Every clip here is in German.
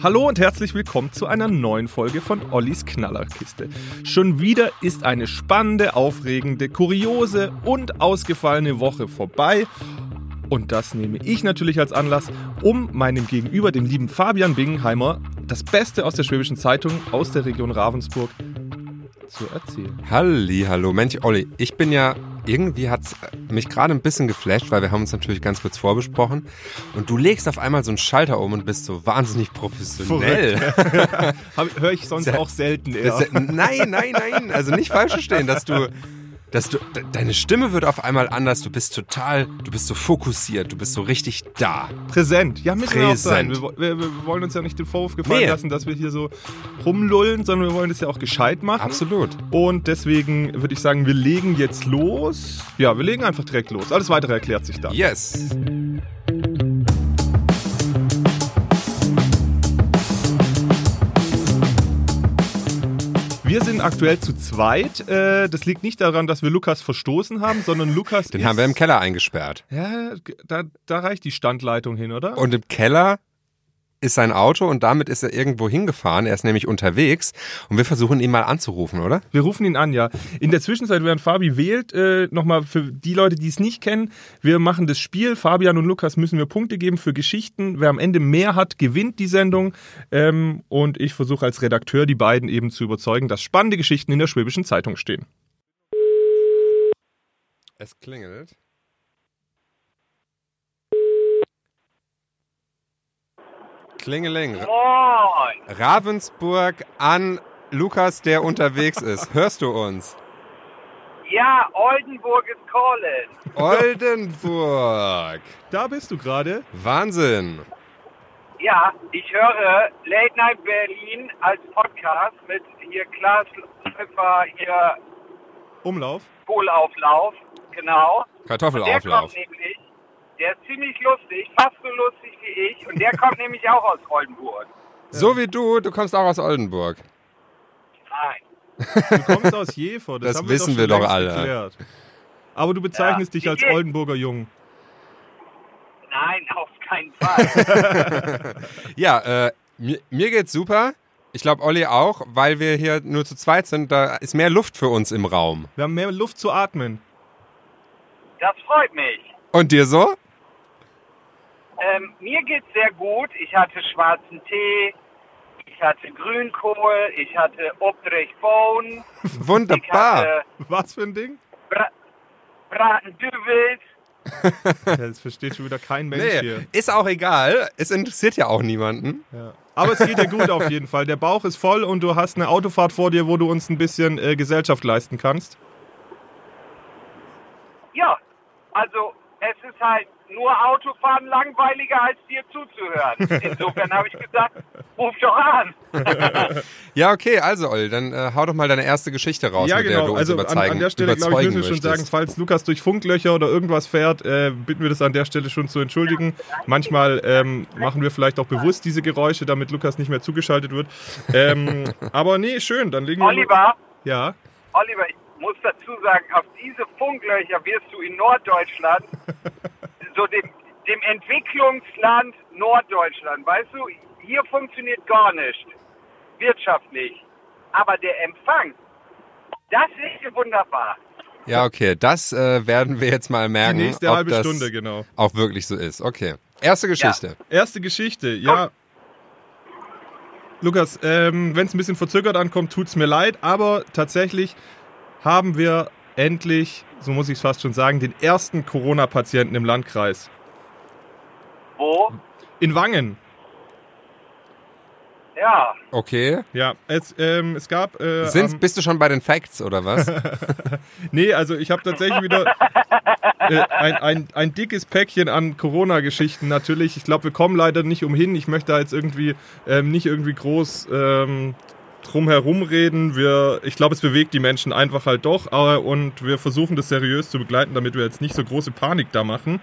Hallo und herzlich willkommen zu einer neuen Folge von Ollis Knallerkiste. Schon wieder ist eine spannende, aufregende, kuriose und ausgefallene Woche vorbei. Und das nehme ich natürlich als Anlass, um meinem Gegenüber, dem lieben Fabian Bingenheimer, das Beste aus der Schwäbischen Zeitung aus der Region Ravensburg zu erzählen. Halli, hallo. Mensch, Olli, ich bin ja, irgendwie hat es mich gerade ein bisschen geflasht, weil wir haben uns natürlich ganz kurz vorbesprochen. Und du legst auf einmal so einen Schalter um und bist so wahnsinnig professionell. Höre ich sonst auch selten eher. Nein, nein, nein. Also nicht falsch verstehen, dass du dass du, deine Stimme wird auf einmal anders, du bist total, du bist so fokussiert, du bist so richtig da. Präsent, ja, müssen wir auch sein. Wir, wir, wir, wollen uns ja nicht den Vorwurf gefallen nee. lassen, dass wir hier so rumlullen, sondern wir wollen das ja auch gescheit machen. Absolut. Und deswegen würde ich sagen, wir legen jetzt los. Ja, wir legen einfach direkt los. Alles weitere erklärt sich dann. Yes. Wir sind aktuell zu zweit. Äh, das liegt nicht daran, dass wir Lukas verstoßen haben, sondern Lukas. Den haben wir im Keller eingesperrt. Ja, da, da reicht die Standleitung hin, oder? Und im Keller ist sein Auto und damit ist er irgendwo hingefahren. Er ist nämlich unterwegs und wir versuchen ihn mal anzurufen, oder? Wir rufen ihn an, ja. In der Zwischenzeit, während Fabi wählt, äh, nochmal für die Leute, die es nicht kennen, wir machen das Spiel. Fabian und Lukas müssen wir Punkte geben für Geschichten. Wer am Ende mehr hat, gewinnt die Sendung. Ähm, und ich versuche als Redakteur die beiden eben zu überzeugen, dass spannende Geschichten in der Schwäbischen Zeitung stehen. Es klingelt. Klingeling. Moin. Ravensburg an Lukas, der unterwegs ist. Hörst du uns? Ja, Oldenburg ist calling. Oldenburg. Da bist du gerade. Wahnsinn. Ja, ich höre Late Night Berlin als Podcast mit hier Klaas Läufer, hier Umlauf. Kohlauflauf, genau. Kartoffelauflauf. Der kommt nämlich der ist ziemlich lustig, fast so lustig wie ich. Und der kommt nämlich auch aus Oldenburg. So wie du, du kommst auch aus Oldenburg. Nein. Du kommst aus Jever, das, Das haben wissen wir doch, wir doch alle. Geklärt. Aber du bezeichnest Ja. dich als Oldenburger Jung. Nein, auf keinen Fall. Ja, äh, mir, mir geht's super. Ich glaube, Olli auch, weil wir hier nur zu zweit sind. Da ist mehr Luft für uns im Raum. Wir haben mehr Luft zu atmen. Das freut mich. Und dir so? Ähm, mir geht's sehr gut. Ich hatte schwarzen Tee, ich hatte Grünkohl, ich hatte Obdrich ich Wunderbar. hatte Was für ein Ding? Bra Bratendübels. Ja, das versteht schon wieder kein Mensch Nee, hier. ist auch egal. Es interessiert ja auch niemanden. Ja. Aber es geht dir gut auf jeden Fall. Der Bauch ist voll und du hast eine Autofahrt vor dir, wo du uns ein bisschen äh, Gesellschaft leisten kannst. Ja, also es ist halt nur Autofahren langweiliger als dir zuzuhören. Insofern habe ich gesagt, ruf doch an. Ja, okay, also Olli, dann äh, hau doch mal deine erste Geschichte raus, ja, mit der genau. du uns Also an, überzeugen, an der Stelle, glaube ich, müssen wir schon sagen, falls Lukas durch Funklöcher oder irgendwas fährt, äh, bitten wir das an der Stelle schon zu entschuldigen. Manchmal ähm, machen wir vielleicht auch bewusst diese Geräusche, damit Lukas nicht mehr zugeschaltet wird. Ähm, aber nee, schön, dann legen wir... Oliver, Ja. Oliver, ich muss dazu sagen, auf diese Funklöcher wirst du in Norddeutschland, so dem, dem Entwicklungsland Norddeutschland, weißt du, hier funktioniert gar nicht, wirtschaftlich. Aber der Empfang, das ist wunderbar. Ja, okay, das äh, werden wir jetzt mal Die merken, nächste ob halbe das Stunde, genau. auch wirklich so ist. Okay, erste Geschichte. Erste Geschichte, ja. Lukas, ähm, wenn es ein bisschen verzögert ankommt, tut's mir leid, aber tatsächlich haben wir endlich, so muss ich es fast schon sagen, den ersten Corona-Patienten im Landkreis. Wo? In Wangen. Ja, Okay. Ja, es, ähm, es gab. Äh, Sind, bist du schon bei den Facts oder was? nee, also ich habe tatsächlich wieder äh, ein, ein, ein dickes Päckchen an Corona-Geschichten natürlich. Ich glaube, wir kommen leider nicht umhin. Ich möchte da jetzt irgendwie ähm, nicht irgendwie groß ähm, drum herum reden. Wir, ich glaube, es bewegt die Menschen einfach halt doch. Aber, und wir versuchen das seriös zu begleiten, damit wir jetzt nicht so große Panik da machen.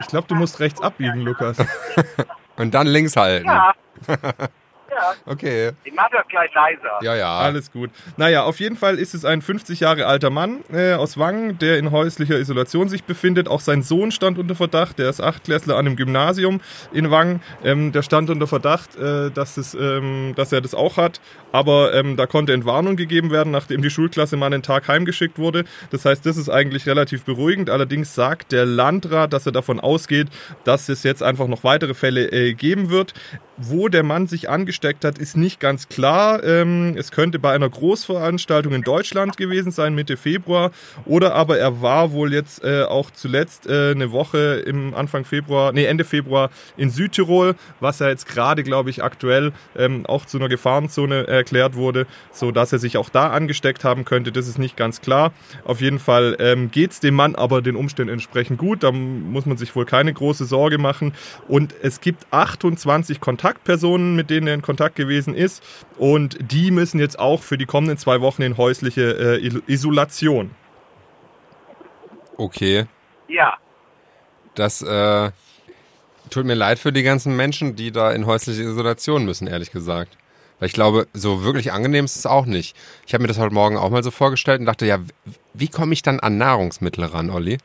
Ich glaube, du musst rechts abbiegen, Lukas. Und dann links halten. ja. ja. ja. Okay. Ich mach das gleich leiser. Ja, ja. Alles gut. Naja, auf jeden Fall ist es ein 50 Jahre alter Mann äh, aus Wangen, der in häuslicher Isolation sich befindet. Auch sein Sohn stand unter Verdacht. Der ist Achtklässler an einem Gymnasium in Wangen. Ähm, der stand unter Verdacht, äh, dass, es, ähm, dass er das auch hat. Aber ähm, da konnte Entwarnung gegeben werden, nachdem die Schulklasse mal einen Tag heimgeschickt wurde. Das heißt, das ist eigentlich relativ beruhigend. Allerdings sagt der Landrat, dass er davon ausgeht, dass es jetzt einfach noch weitere Fälle äh, geben wird. Wo der Mann sich angesteckt hat, ist nicht ganz klar. Ähm, es könnte bei einer Großveranstaltung in Deutschland gewesen sein, Mitte Februar. Oder aber er war wohl jetzt äh, auch zuletzt äh, eine Woche im Anfang Februar, nee, Ende Februar in Südtirol, was ja jetzt gerade, glaube ich, aktuell ähm, auch zu einer Gefahrenzone erklärt wurde, so dass er sich auch da angesteckt haben könnte. Das ist nicht ganz klar. Auf jeden Fall ähm, geht es dem Mann aber den Umständen entsprechend gut. Da muss man sich wohl keine große Sorge machen. Und es gibt 28 Kontaktpersonen, mit denen er in Kontakt gewesen ist. Und die müssen jetzt auch für die kommenden zwei Wochen in häusliche äh, Isolation. Okay. Ja. Das äh, tut mir leid für die ganzen Menschen, die da in häusliche Isolation müssen, ehrlich gesagt. Weil ich glaube, so wirklich angenehm ist es auch nicht. Ich habe mir das heute Morgen auch mal so vorgestellt und dachte, ja, wie komme ich dann an Nahrungsmittel ran, Olli?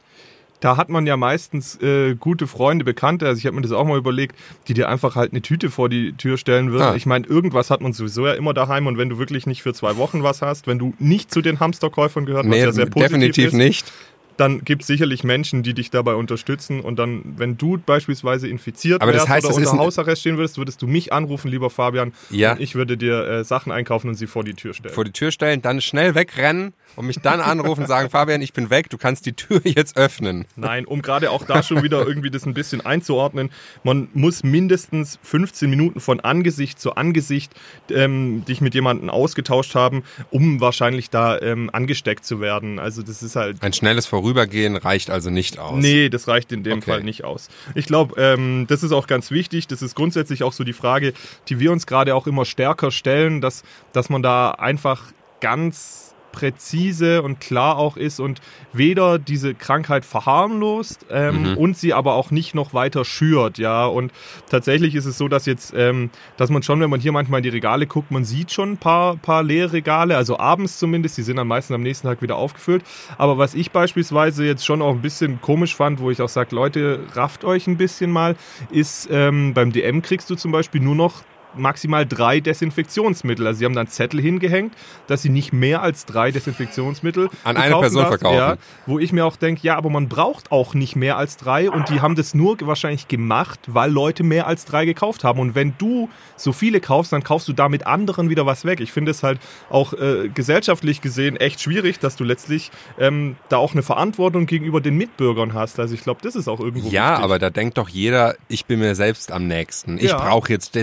Da hat man ja meistens äh, gute Freunde, Bekannte, also ich habe mir das auch mal überlegt, die dir einfach halt eine Tüte vor die Tür stellen würden. Ah. Ich meine, irgendwas hat man sowieso ja immer daheim und wenn du wirklich nicht für zwei Wochen was hast, wenn du nicht zu den Hamsterkäufern gehört, was Nee, ja sehr positiv definitiv ist, nicht. Dann gibt es sicherlich Menschen, die dich dabei unterstützen. Und dann, wenn du beispielsweise infiziert Aber das wärst heißt, oder unter Hausarrest stehen würdest, würdest du mich anrufen, lieber Fabian. Ja. Und ich würde dir äh, Sachen einkaufen und sie vor die Tür stellen. Vor die Tür stellen, dann schnell wegrennen und mich dann anrufen und sagen, Fabian, ich bin weg, du kannst die Tür jetzt öffnen. Nein, um gerade auch da schon wieder irgendwie das ein bisschen einzuordnen, man muss mindestens 15 Minuten von Angesicht zu Angesicht ähm, dich mit jemandem ausgetauscht haben, um wahrscheinlich da ähm, angesteckt zu werden. Also das ist halt Ein schnelles Vorübergehen reicht also nicht aus. Nee, das reicht in dem Okay. Fall nicht aus. Ich glaube, ähm, das ist auch ganz wichtig. Das ist grundsätzlich auch so die Frage, die wir uns gerade auch immer stärker stellen, dass, dass man da einfach ganz präzise und klar auch ist und weder diese Krankheit verharmlost ähm, Mhm. und sie aber auch nicht noch weiter schürt, ja. Und tatsächlich ist es so, dass jetzt, ähm, dass man schon, wenn man hier manchmal in die Regale guckt, man sieht schon ein paar, paar leere Regale, also abends zumindest, die sind am meisten am nächsten Tag wieder aufgefüllt. Aber was ich beispielsweise jetzt schon auch ein bisschen komisch fand, wo ich auch sage, Leute, rafft euch ein bisschen mal, ist ähm, beim DM kriegst du zum Beispiel nur noch maximal drei Desinfektionsmittel. Also sie haben dann Zettel hingehängt, dass sie nicht mehr als drei Desinfektionsmittel An eine Person darf. verkaufen. Ja, wo ich mir auch denke, ja, aber man braucht auch nicht mehr als drei und die haben das nur wahrscheinlich gemacht, weil Leute mehr als drei gekauft haben. Und wenn du so viele kaufst, dann kaufst du damit anderen wieder was weg. Ich finde es halt auch äh, gesellschaftlich gesehen echt schwierig, dass du letztlich ähm, da auch eine Verantwortung gegenüber den Mitbürgern hast. Also ich glaube, das ist auch irgendwo Ja, wichtig. aber da denkt doch jeder, ich bin mir selbst am nächsten. Ich Ja. brauche jetzt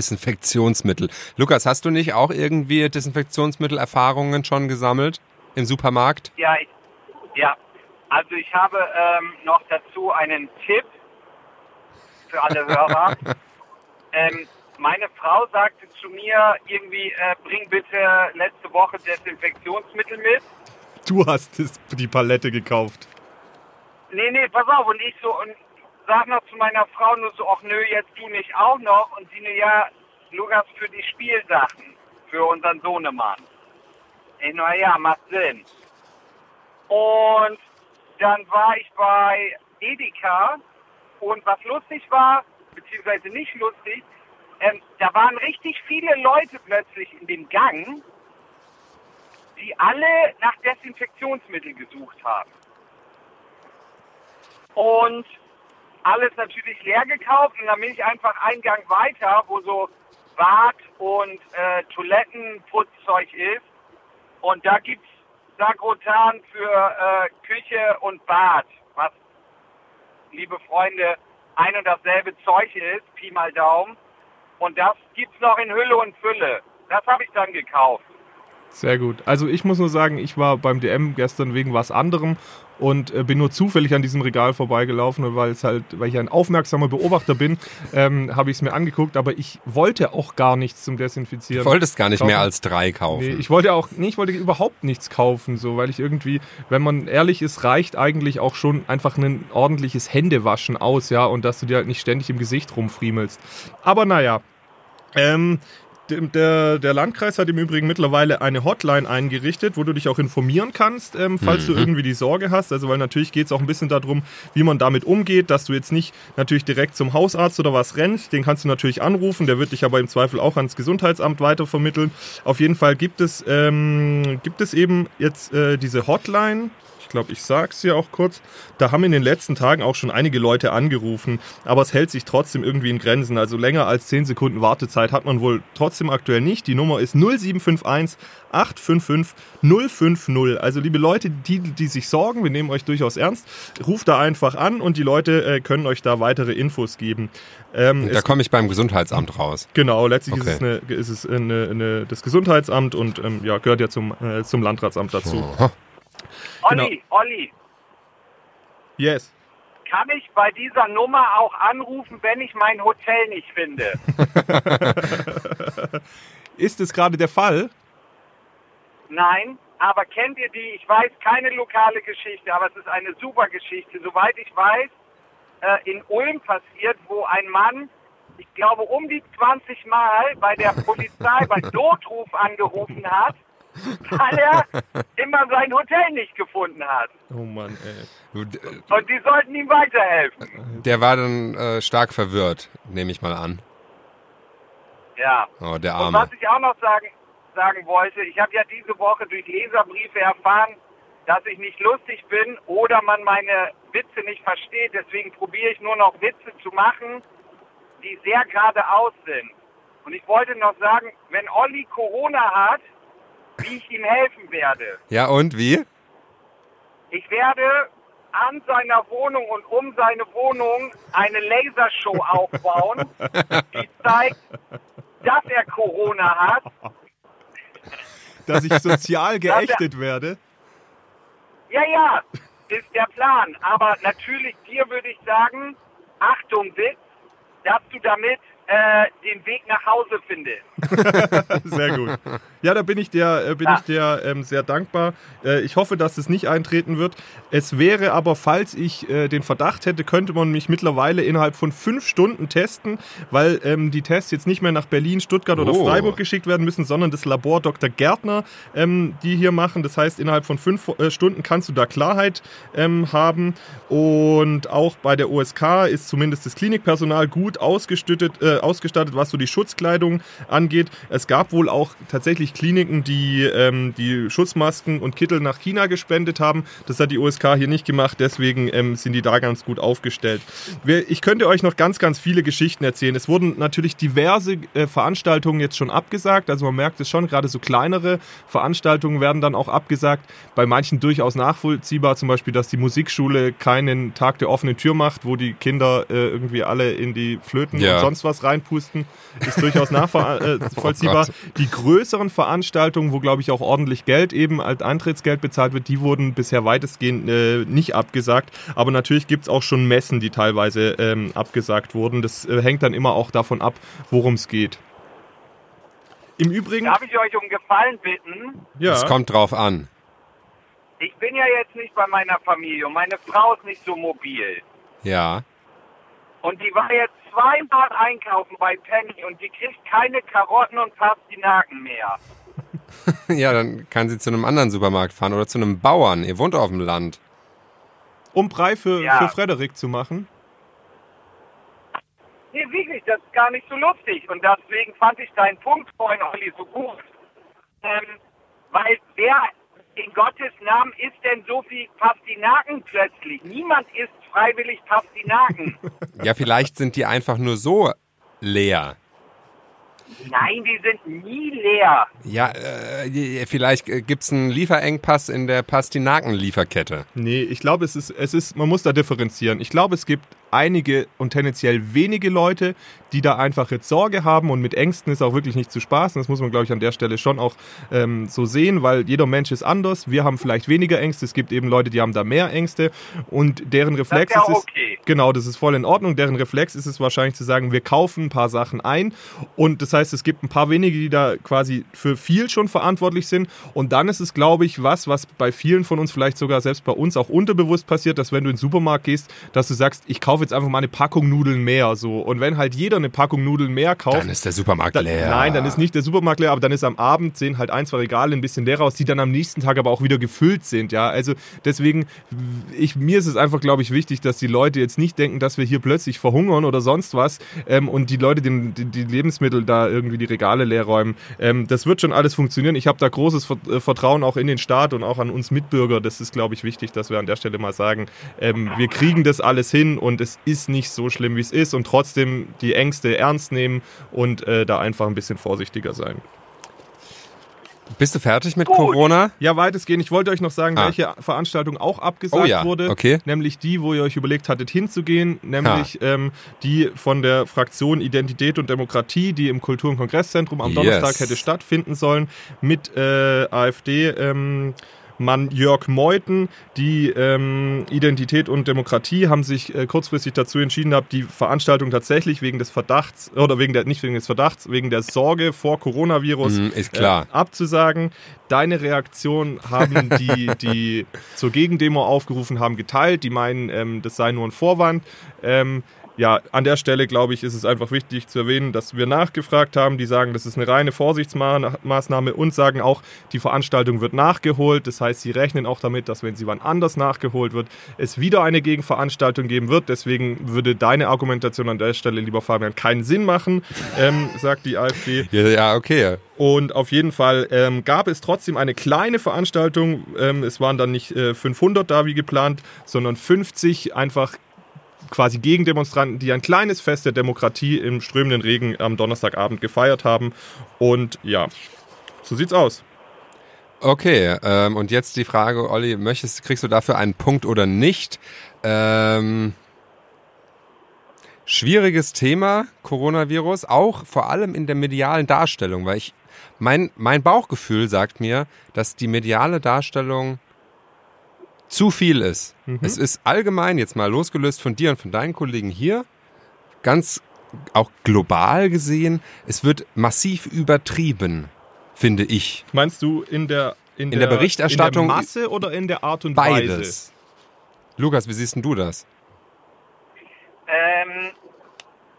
Desinfektionsmittel. Lukas, hast du nicht auch irgendwie Desinfektionsmittelerfahrungen schon gesammelt im Supermarkt? Ja, ich, ja. Also ich habe ähm, noch dazu einen Tipp für alle Hörer. ähm, meine Frau sagte zu mir irgendwie, äh, bring bitte letzte Woche Desinfektionsmittel mit. du hast die Palette gekauft. Nee, nee, pass auf. Und ich so, und sag noch zu meiner Frau nur so, ach nö, jetzt du nicht auch noch. Und sie nur, ja, Lukas, für die Spielsachen, für unseren Sohnemann. Ich nur, ja, macht Sinn. Und dann war ich bei Edeka und was lustig war, beziehungsweise nicht lustig, ähm, da waren richtig viele Leute plötzlich in dem Gang, die alle nach Desinfektionsmittel gesucht haben. Und alles natürlich leer gekauft und dann bin ich einfach einen Gang weiter, wo so Bad und äh, Toilettenputzzeug ist. Und da gibt's Sagrotan für äh, Küche und Bad, was, liebe Freunde, ein und dasselbe Zeug ist, Pi mal Daumen. Und das gibt's noch in Hülle und Fülle. Das habe ich dann gekauft. Sehr gut. Also ich muss nur sagen, ich war beim DM gestern wegen was anderem und äh, bin nur zufällig an diesem Regal vorbeigelaufen, und weil es halt, weil ich ein aufmerksamer Beobachter bin, ähm, habe ich es mir angeguckt, aber ich wollte auch gar nichts zum Desinfizieren. Du wolltest gar nicht kaufen. mehr als drei kaufen. Nee, ich wollte auch, nee, ich wollte überhaupt nichts kaufen, so, weil ich irgendwie, wenn man ehrlich ist, reicht eigentlich auch schon einfach ein ordentliches Händewaschen aus, ja, und dass du dir halt nicht ständig im Gesicht rumfriemelst. Aber naja, ähm, der, der Landkreis hat im Übrigen mittlerweile eine Hotline eingerichtet, wo du dich auch informieren kannst, ähm, falls Mhm. du irgendwie die Sorge hast. Also weil natürlich geht es auch ein bisschen darum, wie man damit umgeht, dass du jetzt nicht natürlich direkt zum Hausarzt oder was rennst. Den kannst du natürlich anrufen, der wird dich aber im Zweifel auch ans Gesundheitsamt weitervermitteln. Auf jeden Fall gibt es, ähm, gibt es eben jetzt äh, diese Hotline. Ich glaube, ich sag's ja auch kurz. Da haben in den letzten Tagen auch schon einige Leute angerufen, aber es hält sich trotzdem irgendwie in Grenzen. Also länger als 10 Sekunden Wartezeit hat man wohl trotzdem aktuell nicht. Die Nummer ist 0751 855 050. Also liebe Leute, die, die sich sorgen, wir nehmen euch durchaus ernst, ruft da einfach an und die Leute äh, können euch da weitere Infos geben. Ähm, Da es, komme ich beim Gesundheitsamt raus. genau, letztlich ist Okay. es, eine, ist es eine, eine, das Gesundheitsamt und ähm, ja, gehört ja zum, äh, zum Landratsamt dazu. Aha. Olli, Olli, Yes. kann ich bei dieser Nummer auch anrufen, wenn ich mein Hotel nicht finde? Ist es gerade der Fall? Nein, aber kennt ihr die? Ich weiß keine lokale Geschichte, aber es ist eine super Geschichte. Soweit ich weiß, äh, in Ulm passiert, wo ein Mann, ich glaube, um die 20 Mal bei der Polizei bei Notruf angerufen hat, weil er immer sein Hotel nicht gefunden hat. Oh Mann, ey. D- Und die sollten ihm weiterhelfen. Der war dann äh, stark verwirrt, nehme ich mal an. Ja. Oh, der Und Arme. was ich auch noch sagen, sagen wollte, ich habe ja diese Woche durch Leserbriefe erfahren, dass ich nicht lustig bin oder man meine Witze nicht versteht. Deswegen probiere ich nur noch Witze zu machen, die sehr geradeaus sind. Und ich wollte noch sagen, wenn Olli Corona hat, wie ich ihm helfen werde. Ja, und wie? Ich werde an seiner Wohnung und um seine Wohnung eine Lasershow aufbauen, die zeigt, dass er Corona hat Dass ich sozial geächtet werde. Ja, ja, ist der Plan. Aber natürlich dir würde ich sagen, Achtung, Witz, dass du damit äh, den Weg nach Hause findest. Sehr gut. Ja, da bin ich dir, äh, bin Ja. ich dir ähm, sehr dankbar. Äh, ich hoffe, dass es nicht eintreten wird. Es wäre aber, falls ich äh, den Verdacht hätte, könnte man mich mittlerweile innerhalb von fünf Stunden testen, weil ähm, die Tests jetzt nicht mehr nach Berlin, Stuttgart oder Oh. Freiburg geschickt werden müssen, sondern das Labor Dr. Gärtner, ähm, die hier machen. Das heißt, innerhalb von fünf äh, Stunden kannst du da Klarheit ähm, haben. Und auch bei der OSK ist zumindest das Klinikpersonal gut ausgestattet, äh, ausgestattet was so die Schutzkleidung angeht. Es gab wohl auch tatsächlich Kliniken, die ähm, die Schutzmasken und Kittel nach China gespendet haben. Das hat die OSK hier nicht gemacht, deswegen ähm, sind die da ganz gut aufgestellt. Ich könnte euch noch ganz, ganz viele Geschichten erzählen. Es wurden natürlich diverse äh, Veranstaltungen jetzt schon abgesagt. Also man merkt es schon, gerade so kleinere Veranstaltungen werden dann auch abgesagt. Bei manchen durchaus nachvollziehbar, zum Beispiel, dass die Musikschule keinen Tag der offenen Tür macht, wo die Kinder äh, irgendwie alle in die Flöten Ja. und sonst was reinpusten. Ist durchaus nachvollziehbar. Gott. die größeren Veranstaltungen, wo glaube ich auch ordentlich Geld eben als Eintrittsgeld bezahlt wird, die wurden bisher weitestgehend äh, nicht abgesagt. Aber natürlich gibt es auch schon Messen, die teilweise ähm, abgesagt wurden. Das äh, hängt dann immer auch davon ab, worum es geht. Im Übrigen, Darf ich euch um Gefallen bitten? ja, Es kommt drauf an. Ich bin ja jetzt nicht bei meiner Familie und meine Frau ist nicht so mobil. Ja. Und die war jetzt zweimal einkaufen bei Penny und die kriegt keine Karotten und Pastinaken mehr. Ja, dann kann sie zu einem anderen Supermarkt fahren oder zu einem Bauern. Ihr wohnt auf dem Land. um Brei für, Ja. für Frederik zu machen. Nee, wirklich, das ist gar nicht so lustig. Und deswegen fand ich deinen Punkt vorhin, Olli, so gut. Ähm, weil wer in Gottes Namen isst denn so viel Pastinaken plötzlich? Niemand isst freiwillig Pastinaken. Ja, vielleicht sind die einfach nur so leer. Nein, die sind nie leer. Ja, äh, vielleicht äh, gibt's einen Lieferengpass in der Pastinaken-Lieferkette. Nee, ich glaube, es ist, es ist, man muss da differenzieren. Ich glaube, es gibt einige und tendenziell wenige Leute, die da einfach jetzt Sorge haben und mit Ängsten ist auch wirklich nicht zu spaßen. Das muss man, glaube ich, an der Stelle schon auch ähm, so sehen, weil jeder Mensch ist anders. Wir haben vielleicht weniger Ängste. Es gibt eben Leute, die haben da mehr Ängste und deren Reflex ja ist es, okay. Genau, das ist voll in Ordnung. Deren Reflex ist es wahrscheinlich zu sagen, wir kaufen ein paar Sachen ein. Und das heißt, es gibt ein paar wenige, die da quasi für viel schon verantwortlich sind. Und dann ist es, glaube ich, was, was bei vielen von uns vielleicht sogar selbst bei uns auch unterbewusst passiert, dass wenn du in den Supermarkt gehst, dass du sagst, ich kaufe kaufe jetzt einfach mal eine Packung Nudeln mehr. So. Und wenn halt jeder eine Packung Nudeln mehr kauft. Dann ist der Supermarkt dann, leer. Nein, dann ist nicht der Supermarkt leer, aber dann ist am Abend sehen halt ein, zwei Regale ein bisschen leer aus, die dann am nächsten Tag aber auch wieder gefüllt sind. Ja, also deswegen, ich, mir ist es einfach, glaube ich, wichtig, dass die Leute jetzt nicht denken, dass wir hier plötzlich verhungern oder sonst was ähm, und die Leute den, die, die, Lebensmittel da irgendwie die Regale leer räumen. Ähm, das wird schon alles funktionieren. Ich habe da großes äh, Vertrauen auch in den Staat und auch an uns Mitbürger. Das ist, glaube ich, wichtig, dass wir an der Stelle mal sagen, ähm, wir kriegen das alles hin und es ist nicht so schlimm, wie es ist und trotzdem die Ängste ernst nehmen und äh, da einfach ein bisschen vorsichtiger sein. Bist du fertig mit Gut. Corona? Ja, weitestgehend. Ich wollte euch noch sagen, ah. welche Veranstaltung auch abgesagt oh ja. wurde. Okay. Nämlich die, wo ihr euch überlegt hattet hinzugehen. Nämlich ähm, die von der Fraktion Identität und Demokratie, die im Kultur- und Kongresszentrum am Donnerstag yes. hätte stattfinden sollen. Mit äh, AfD. Ähm, Mann Jörg Meuthen. Die ähm, Identität und Demokratie haben sich äh, kurzfristig dazu entschieden, haben die Veranstaltung tatsächlich wegen des Verdachts oder wegen der nicht wegen des Verdachts, wegen der Sorge vor Coronavirus mm, ist klar. Äh, abzusagen. Deine Reaktion haben die, die zur Gegendemo aufgerufen haben, geteilt. Die meinen, ähm, das sei nur ein Vorwand. Ähm, ja, an der Stelle, glaube ich, ist es einfach wichtig zu erwähnen, dass wir nachgefragt haben. Die sagen, das ist eine reine Vorsichtsmaßnahme und sagen auch, die Veranstaltung wird nachgeholt. Das heißt, sie rechnen auch damit, dass wenn sie wann anders nachgeholt wird, es wieder eine Gegenveranstaltung geben wird. Deswegen würde deine Argumentation an der Stelle, lieber Fabian, keinen Sinn machen, ähm, sagt die AfD. Ja, ja okay. Und auf jeden Fall ähm, gab es trotzdem eine kleine Veranstaltung. Ähm, es waren dann nicht äh, 500 da wie geplant, sondern 50 einfach quasi Gegendemonstranten, die ein kleines Fest der Demokratie im strömenden Regen am Donnerstagabend gefeiert haben. Und ja, so sieht's aus. Okay, ähm, und jetzt die Frage, Olli, möchtest, kriegst du dafür einen Punkt oder nicht? Ähm, schwieriges Thema, Coronavirus, auch vor allem in der medialen Darstellung, weil ich, mein, mein Bauchgefühl sagt mir, dass die mediale Darstellung zu viel ist. Mhm. Es ist allgemein, jetzt mal losgelöst von dir und von deinen Kollegen hier, ganz auch global gesehen, es wird massiv übertrieben, finde ich. Meinst du in der, in, in der, der, Berichterstattung? In der Masse oder in der Art und beides. Weise? Lukas, wie siehst denn du das? Ähm,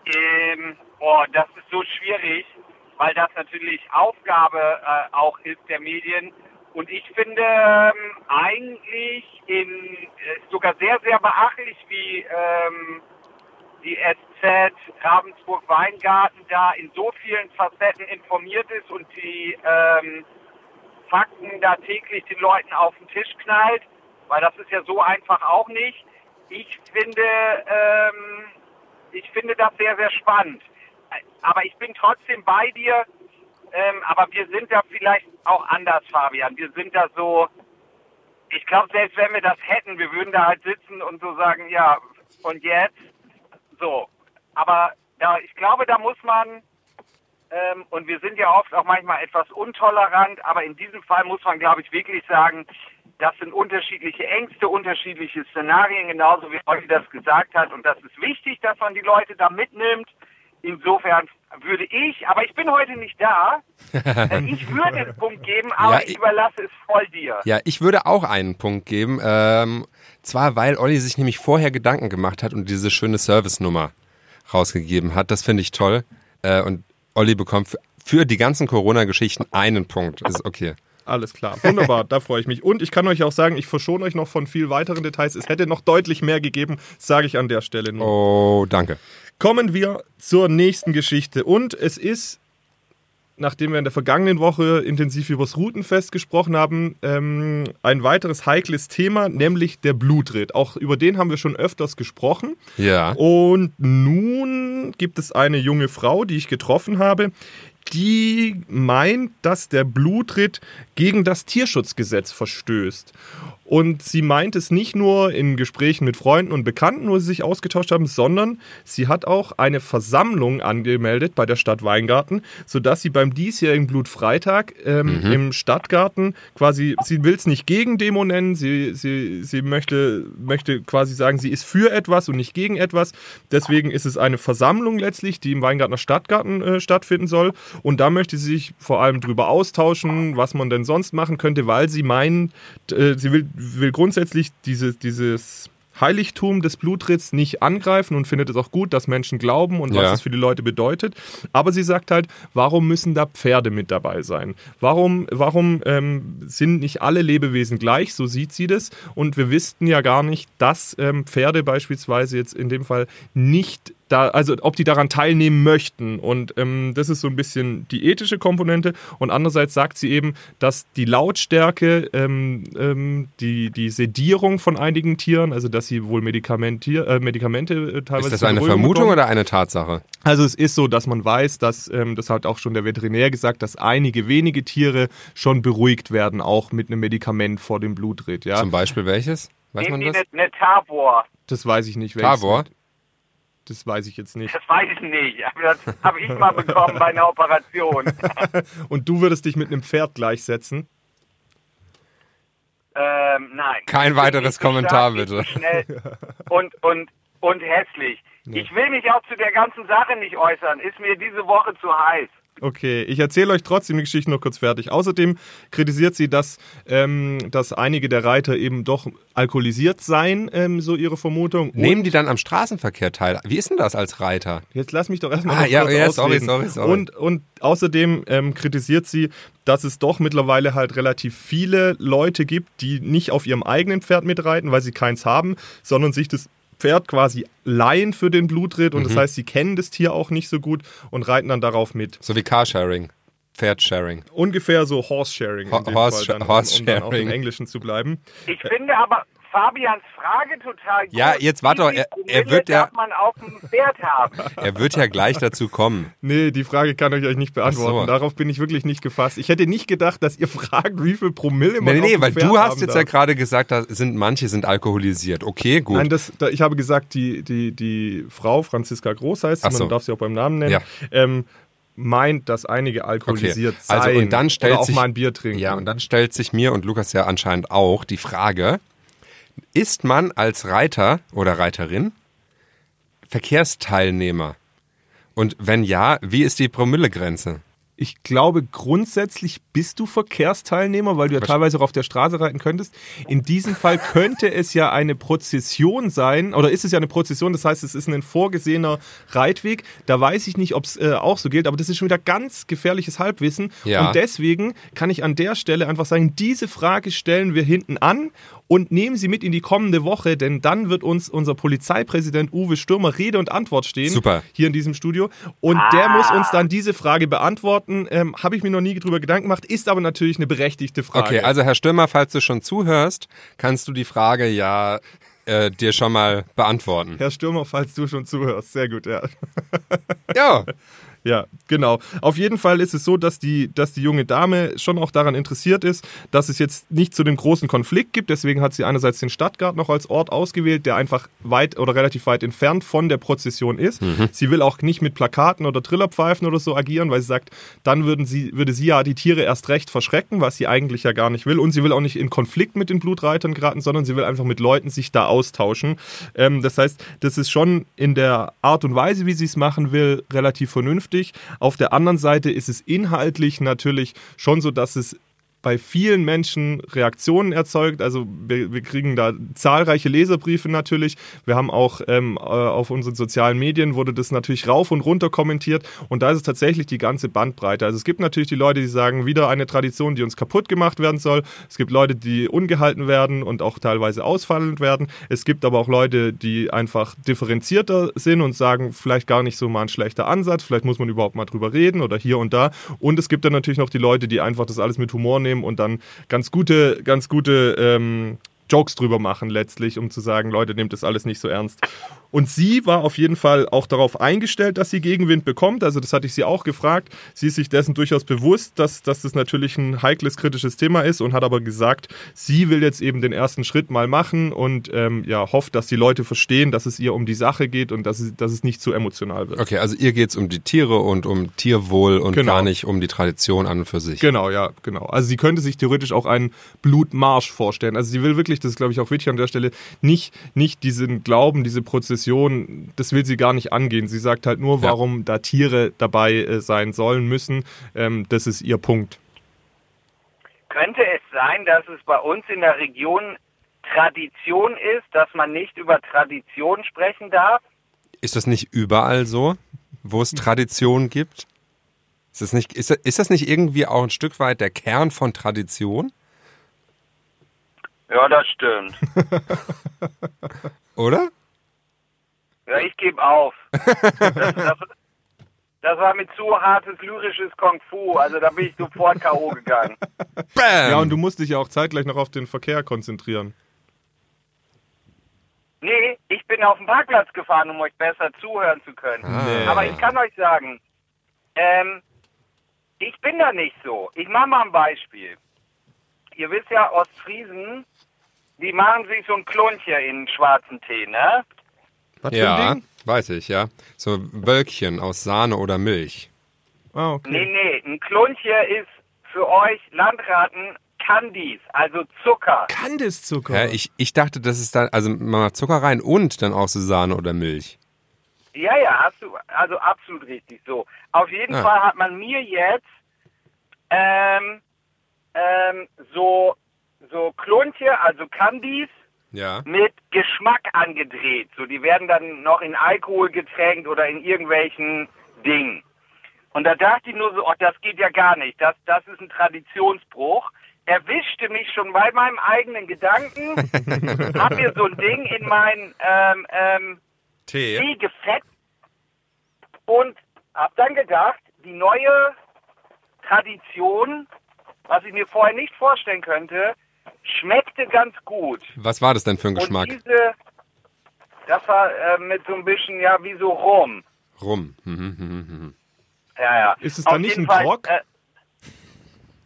ähm, oh, das ist so schwierig, weil das natürlich Aufgabe äh, auch ist der Medien, und ich finde ähm, eigentlich in, äh, sogar sehr, sehr beachtlich, wie ähm, die SZ Ravensburg-Weingarten da in so vielen Facetten informiert ist und die ähm, Fakten da täglich den Leuten auf den Tisch knallt, weil das ist ja so einfach auch nicht. Ich finde, ähm, ich finde das sehr, sehr spannend. Aber ich bin trotzdem bei dir, ähm, aber wir sind da vielleicht auch anders, Fabian. Wir sind da so, ich glaube, selbst wenn wir das hätten, wir würden da halt sitzen und so sagen, ja, und jetzt? So. Aber ja, ich glaube, da muss man, ähm, und wir sind ja oft auch manchmal etwas untolerant, aber in diesem Fall muss man, glaube ich, wirklich sagen, das sind unterschiedliche Ängste, unterschiedliche Szenarien, genauso wie Olli das gesagt hat. Und das ist wichtig, dass man die Leute da mitnimmt. Insofern würde ich, aber ich bin heute nicht da, äh, ich würde einen Punkt geben, aber ja, ich überlasse es voll dir. Ja, ich würde auch einen Punkt geben. Ähm, zwar, weil Olli sich nämlich vorher Gedanken gemacht hat und diese schöne Service-Nummer rausgegeben hat. Das finde ich toll. Äh, und Olli bekommt für, für die ganzen Corona-Geschichten einen Punkt. Ist okay. Alles klar, wunderbar, da freue ich mich. Und ich kann euch auch sagen, ich verschone euch noch von viel weiteren Details. Es hätte noch deutlich mehr gegeben, sage ich an der Stelle nur. Oh, danke. Kommen wir zur nächsten Geschichte. Und es ist, nachdem wir in der vergangenen Woche intensiv über das Routenfest gesprochen haben, ähm, ein weiteres heikles Thema, nämlich der Blutritt. Auch über den haben wir schon öfters gesprochen. Ja. Und nun gibt es eine junge Frau, die ich getroffen habe, die meint, dass der Blutritt gegen das Tierschutzgesetz verstößt. Und sie meint es nicht nur in Gesprächen mit Freunden und Bekannten, wo sie sich ausgetauscht haben, sondern sie hat auch eine Versammlung angemeldet bei der Stadt Weingarten, sodass sie beim diesjährigen Blutfreitag ähm, mhm. im Stadtgarten quasi, sie will es nicht gegen Demo nennen, sie, sie, sie möchte, möchte quasi sagen, sie ist für etwas und nicht gegen etwas. Deswegen ist es eine Versammlung letztlich, die im Weingartner Stadtgarten äh, stattfinden soll. Und da möchte sie sich vor allem drüber austauschen, was man denn sonst machen könnte, weil sie meint, äh, sie will will grundsätzlich dieses, dieses Heiligtum des Blutritts nicht angreifen und findet es auch gut, dass Menschen glauben und was Ja. es für die Leute bedeutet. Aber sie sagt halt, warum müssen da Pferde mit dabei sein? Warum, warum ähm, sind nicht alle Lebewesen gleich? So sieht sie das. Und wir wüssten ja gar nicht, dass ähm, Pferde beispielsweise jetzt in dem Fall nicht da, also ob die daran teilnehmen möchten. Und ähm, das ist so ein bisschen die ethische Komponente. Und andererseits sagt sie eben, dass die Lautstärke, ähm, ähm, die, die Sedierung von einigen Tieren, also dass sie wohl Medikamentier, äh, Medikamente äh, teilweise. Ist das eine Vermutung bekommen. oder eine Tatsache? Also es ist so, dass man weiß, dass, ähm, das hat auch schon der Veterinär gesagt, dass einige wenige Tiere schon beruhigt werden, auch mit einem Medikament vor dem Blutritt. Ja, Zum Beispiel welches? Weiß Nehmen man das? eine, eine Tabor? das weiß ich nicht. welches- Tavor? Das weiß ich jetzt nicht. Das weiß ich nicht. Aber das habe ich mal bekommen bei einer Operation. Und du würdest dich mit einem Pferd gleichsetzen? Ähm, nein. Kein weiteres Kommentar, stark, bitte. Schnell und, und, und hässlich. Ich will mich auch zu der ganzen Sache nicht äußern. Ist mir diese Woche zu heiß. Okay, ich erzähle euch trotzdem die Geschichte noch kurz fertig. Außerdem kritisiert sie, dass, ähm, dass einige der Reiter eben doch alkoholisiert seien, ähm, so ihre Vermutung. Nehmen Und- die dann am Straßenverkehr teil? Wie ist denn das als Reiter? Jetzt lass mich doch erstmal Ah, ja, kurz ja, sorry, sorry, sorry. Und, und außerdem ähm, kritisiert sie, dass es doch mittlerweile halt relativ viele Leute gibt, die nicht auf ihrem eigenen Pferd mitreiten, weil sie keins haben, sondern sich das Pferd quasi leihen für den Blutritt. Und das Mhm. heißt, sie kennen das Tier auch nicht so gut und reiten dann darauf mit. So wie Carsharing, Pferdsharing. Ungefähr so Horse-Sharing. Ho- in dem Horse- Fall dann, um- Um dann auch Horse-Sharing. im Englischen zu bleiben. Ich finde aber Fabians Frage total gut. Ja, jetzt warte doch, er- er wird ja- man auf dem Pferd haben? Er wird ja gleich dazu kommen. Nee, die Frage kann ich euch nicht beantworten. So. Darauf bin ich wirklich nicht gefasst. Ich hätte nicht gedacht, dass ihr fragt, wie viel Promille man Nee, auf nee, dem weil Pferd du hast jetzt ja darf. gerade gesagt, da sind manche sind alkoholisiert. Okay, gut. Nein, das, da, ich habe gesagt, die, die, die Frau, Franziska Groß heißt, so. man darf sie auch beim Namen nennen, Ja. ähm, meint, dass einige alkoholisiert Okay. Also, seien. und dann stellt oder auch sich- mal ein Bier trinken. Ja, und dann stellt sich mir und Lukas ja anscheinend auch die Frage, ist man als Reiter oder Reiterin Verkehrsteilnehmer? Und wenn ja, wie ist die Promillegrenze? Ich glaube, grundsätzlich bist du Verkehrsteilnehmer, weil du ja teilweise auch auf der Straße reiten könntest. In diesem Fall könnte es ja eine Prozession sein, oder ist es ja eine Prozession, das heißt, es ist ein vorgesehener Reitweg. Da weiß ich nicht, ob es äh, auch so gilt, aber das ist schon wieder ganz gefährliches Halbwissen. Ja. Und deswegen kann ich an der Stelle einfach sagen, diese Frage stellen wir hinten an und nehmen sie mit in die kommende Woche, denn dann wird uns unser Polizeipräsident Uwe Stürmer Rede und Antwort stehen. Super. Hier in diesem Studio. Und der muss uns dann diese Frage beantworten. Ähm, Habe ich mir noch nie drüber Gedanken gemacht, ist aber natürlich eine berechtigte Frage. Okay, also Herr Stürmer, falls du schon zuhörst, kannst du die Frage ja äh, dir schon mal beantworten. Herr Stürmer, falls du schon zuhörst. Sehr gut, ja. Ja, Ja, genau. Auf jeden Fall ist es so, dass die, dass die junge Dame schon auch daran interessiert ist, dass es jetzt nicht zu dem großen Konflikt gibt. Deswegen hat sie einerseits den Stadtgart noch als Ort ausgewählt, der einfach weit oder relativ weit entfernt von der Prozession ist. Sie will auch nicht mit Plakaten oder Trillerpfeifen oder so agieren, weil sie sagt, dann würden sie, würde sie ja die Tiere erst recht verschrecken, was sie eigentlich ja gar nicht will. Und sie will auch nicht in Konflikt mit den Blutreitern geraten, sondern sie will einfach mit Leuten sich da austauschen. Ähm, das heißt, das ist schon in der Art und Weise, wie sie es machen will, relativ vernünftig. Auf der anderen Seite ist es inhaltlich natürlich schon so, dass es bei vielen Menschen Reaktionen erzeugt. Also wir, wir kriegen da zahlreiche Leserbriefe natürlich. Wir haben auch ähm, äh, auf unseren sozialen Medien wurde das natürlich rauf und runter kommentiert. Und da ist es tatsächlich die ganze Bandbreite. Also es gibt natürlich die Leute, die sagen, wieder eine Tradition, die uns kaputt gemacht werden soll. Es gibt Leute, die ungehalten werden und auch teilweise ausfallend werden. Es gibt aber auch Leute, die einfach differenzierter sind und sagen, vielleicht gar nicht so mal ein schlechter Ansatz, vielleicht muss man überhaupt mal drüber reden oder hier und da. Und es gibt dann natürlich noch die Leute, die einfach das alles mit Humor nehmen und dann ganz gute, ganz gute ähm, Jokes drüber machen letztlich, um zu sagen, Leute, nehmt das alles nicht so ernst. Und sie war auf jeden Fall auch darauf eingestellt, dass sie Gegenwind bekommt. Also das hatte ich sie auch gefragt. Sie ist sich dessen durchaus bewusst, dass, dass das natürlich ein heikles, kritisches Thema ist und hat aber gesagt, sie will jetzt eben den ersten Schritt mal machen und ähm, ja, hofft, dass die Leute verstehen, dass es ihr um die Sache geht und dass es, dass es nicht zu emotional wird. okay, also ihr geht's um die Tiere und um Tierwohl und Genau. gar nicht um die Tradition an und für sich. Genau, ja, genau. Also sie könnte sich theoretisch auch einen Blutmarsch vorstellen. Also sie will wirklich, das ist glaube ich auch wichtig an der Stelle, nicht, nicht diesen Glauben, diese Prozession, das will sie gar nicht angehen. Sie sagt halt nur, Ja. warum da Tiere dabei äh, sein sollen müssen. Ähm, das ist ihr Punkt. Könnte es sein, dass es bei uns in der Region Tradition ist, dass man nicht über Tradition sprechen darf. Ist das nicht überall so, wo es Tradition gibt? Ist das, nicht, ist, das, ist das nicht irgendwie auch ein Stück weit der Kern von Tradition? Ja, das stimmt. Oder? Ja, ich gebe auf. Das, das, das war mit zu hartes lyrisches Kung Fu. Also da bin ich sofort K.O. gegangen. Bam! Ja, und du musst dich ja auch zeitgleich noch auf den Verkehr konzentrieren. Nee, ich bin auf den Parkplatz gefahren, um euch besser zuhören zu können. Ah. Aber ich kann euch sagen, ähm, ich bin da nicht so. Ich mache mal ein Beispiel. Ihr wisst ja, Ostfriesen, die machen sich so ein Kluncher in schwarzen Tee, ne? Was für ja, ein Ding? weiß ich, ja. So Wölkchen aus Sahne oder Milch. Ah, okay. Nee, nee, ein Kluncher ist für euch Landraten Candies, also Zucker. Kandiszucker. Ja, ich, ich dachte, das ist dann, also man macht Zucker rein und dann auch so Sahne oder Milch. Ja, ja, hast du, also absolut richtig so. Auf jeden Ah. Fall hat man mir jetzt ähm, ähm, so, so Klunche, also Candies, Ja. mit Geschmack angedreht. So, die werden dann noch in Alkohol getränkt oder in irgendwelchen Dingen. Und da dachte ich nur so, oh, das geht ja gar nicht. Das, das ist ein Traditionsbruch. Erwischte mich schon bei meinem eigenen Gedanken, hab mir so ein Ding in mein ähm, ähm, Tee. Tee gefetzt und hab dann gedacht, die neue Tradition, was ich mir vorher nicht vorstellen könnte, schmeckte ganz gut. Was war das denn für ein Geschmack? Und diese, das war äh, mit so ein bisschen, ja, wie so Rum. Rum. Mhm, mhm, mhm. Ja, ja. Ist es dann nicht ein Fall, Grog? Äh,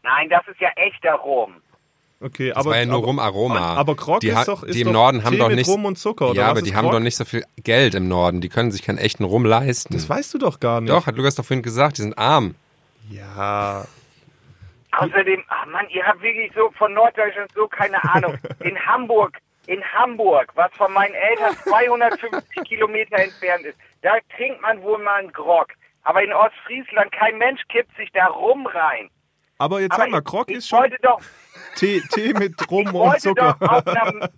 nein, das ist ja echter Rum. Okay, Das aber, war ja nur aber, Rumaroma. aber Grog die, ist doch- ist Die im doch Norden haben Tee doch mit nicht. Rum und Zucker, oder ja, was aber die haben doch nicht so viel Geld im Norden. Die können sich keinen echten Rum leisten. Das weißt du doch gar nicht. doch, hat Lukas doch vorhin gesagt, die sind arm. Ja. Außerdem, ach Mann, ihr habt wirklich so von Norddeutschland so keine Ahnung. In Hamburg, in Hamburg, was von meinen Eltern 250 Kilometer entfernt ist, da trinkt man wohl mal einen Grog. Aber in Ostfriesland, kein Mensch kippt sich da rum rein. Aber jetzt sag mal, Grog ist schon wollte doch, Tee, Tee mit Rum und Zucker. einer,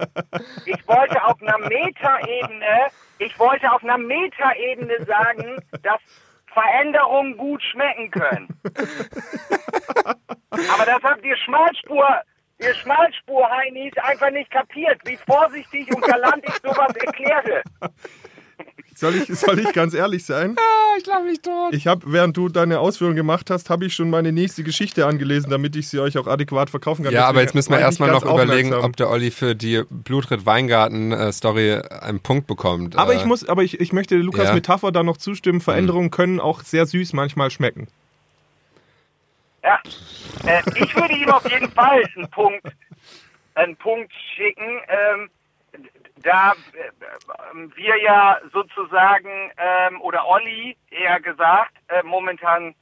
ich wollte auf einer Metaebene, ich wollte auf einer Metaebene sagen, dass Veränderungen gut schmecken können. Aber das habt ihr Schmalspur, ihr Schmalspur-Heinis einfach nicht kapiert, wie vorsichtig und galant ich sowas erkläre. Soll ich, soll ich ganz ehrlich sein? Ah, ich glaube mich tot. Ich habe, während du deine Ausführungen gemacht hast, habe ich schon meine nächste Geschichte angelesen, damit ich sie euch auch adäquat verkaufen kann. Ja, aber Deswegen jetzt müssen wir erstmal noch überlegen, aufmerksam. ob der Olli für die Blutritt-Weingarten-Story einen Punkt bekommt. Aber Äh, ich muss, aber ich, ich möchte Lukas ja. Metapher da noch zustimmen. Veränderungen können auch sehr süß manchmal schmecken. Ja, äh, ich würde ihm auf jeden Fall einen Punkt, einen Punkt schicken, ähm, da äh, wir ja sozusagen, ähm, oder Olli eher gesagt, äh, momentan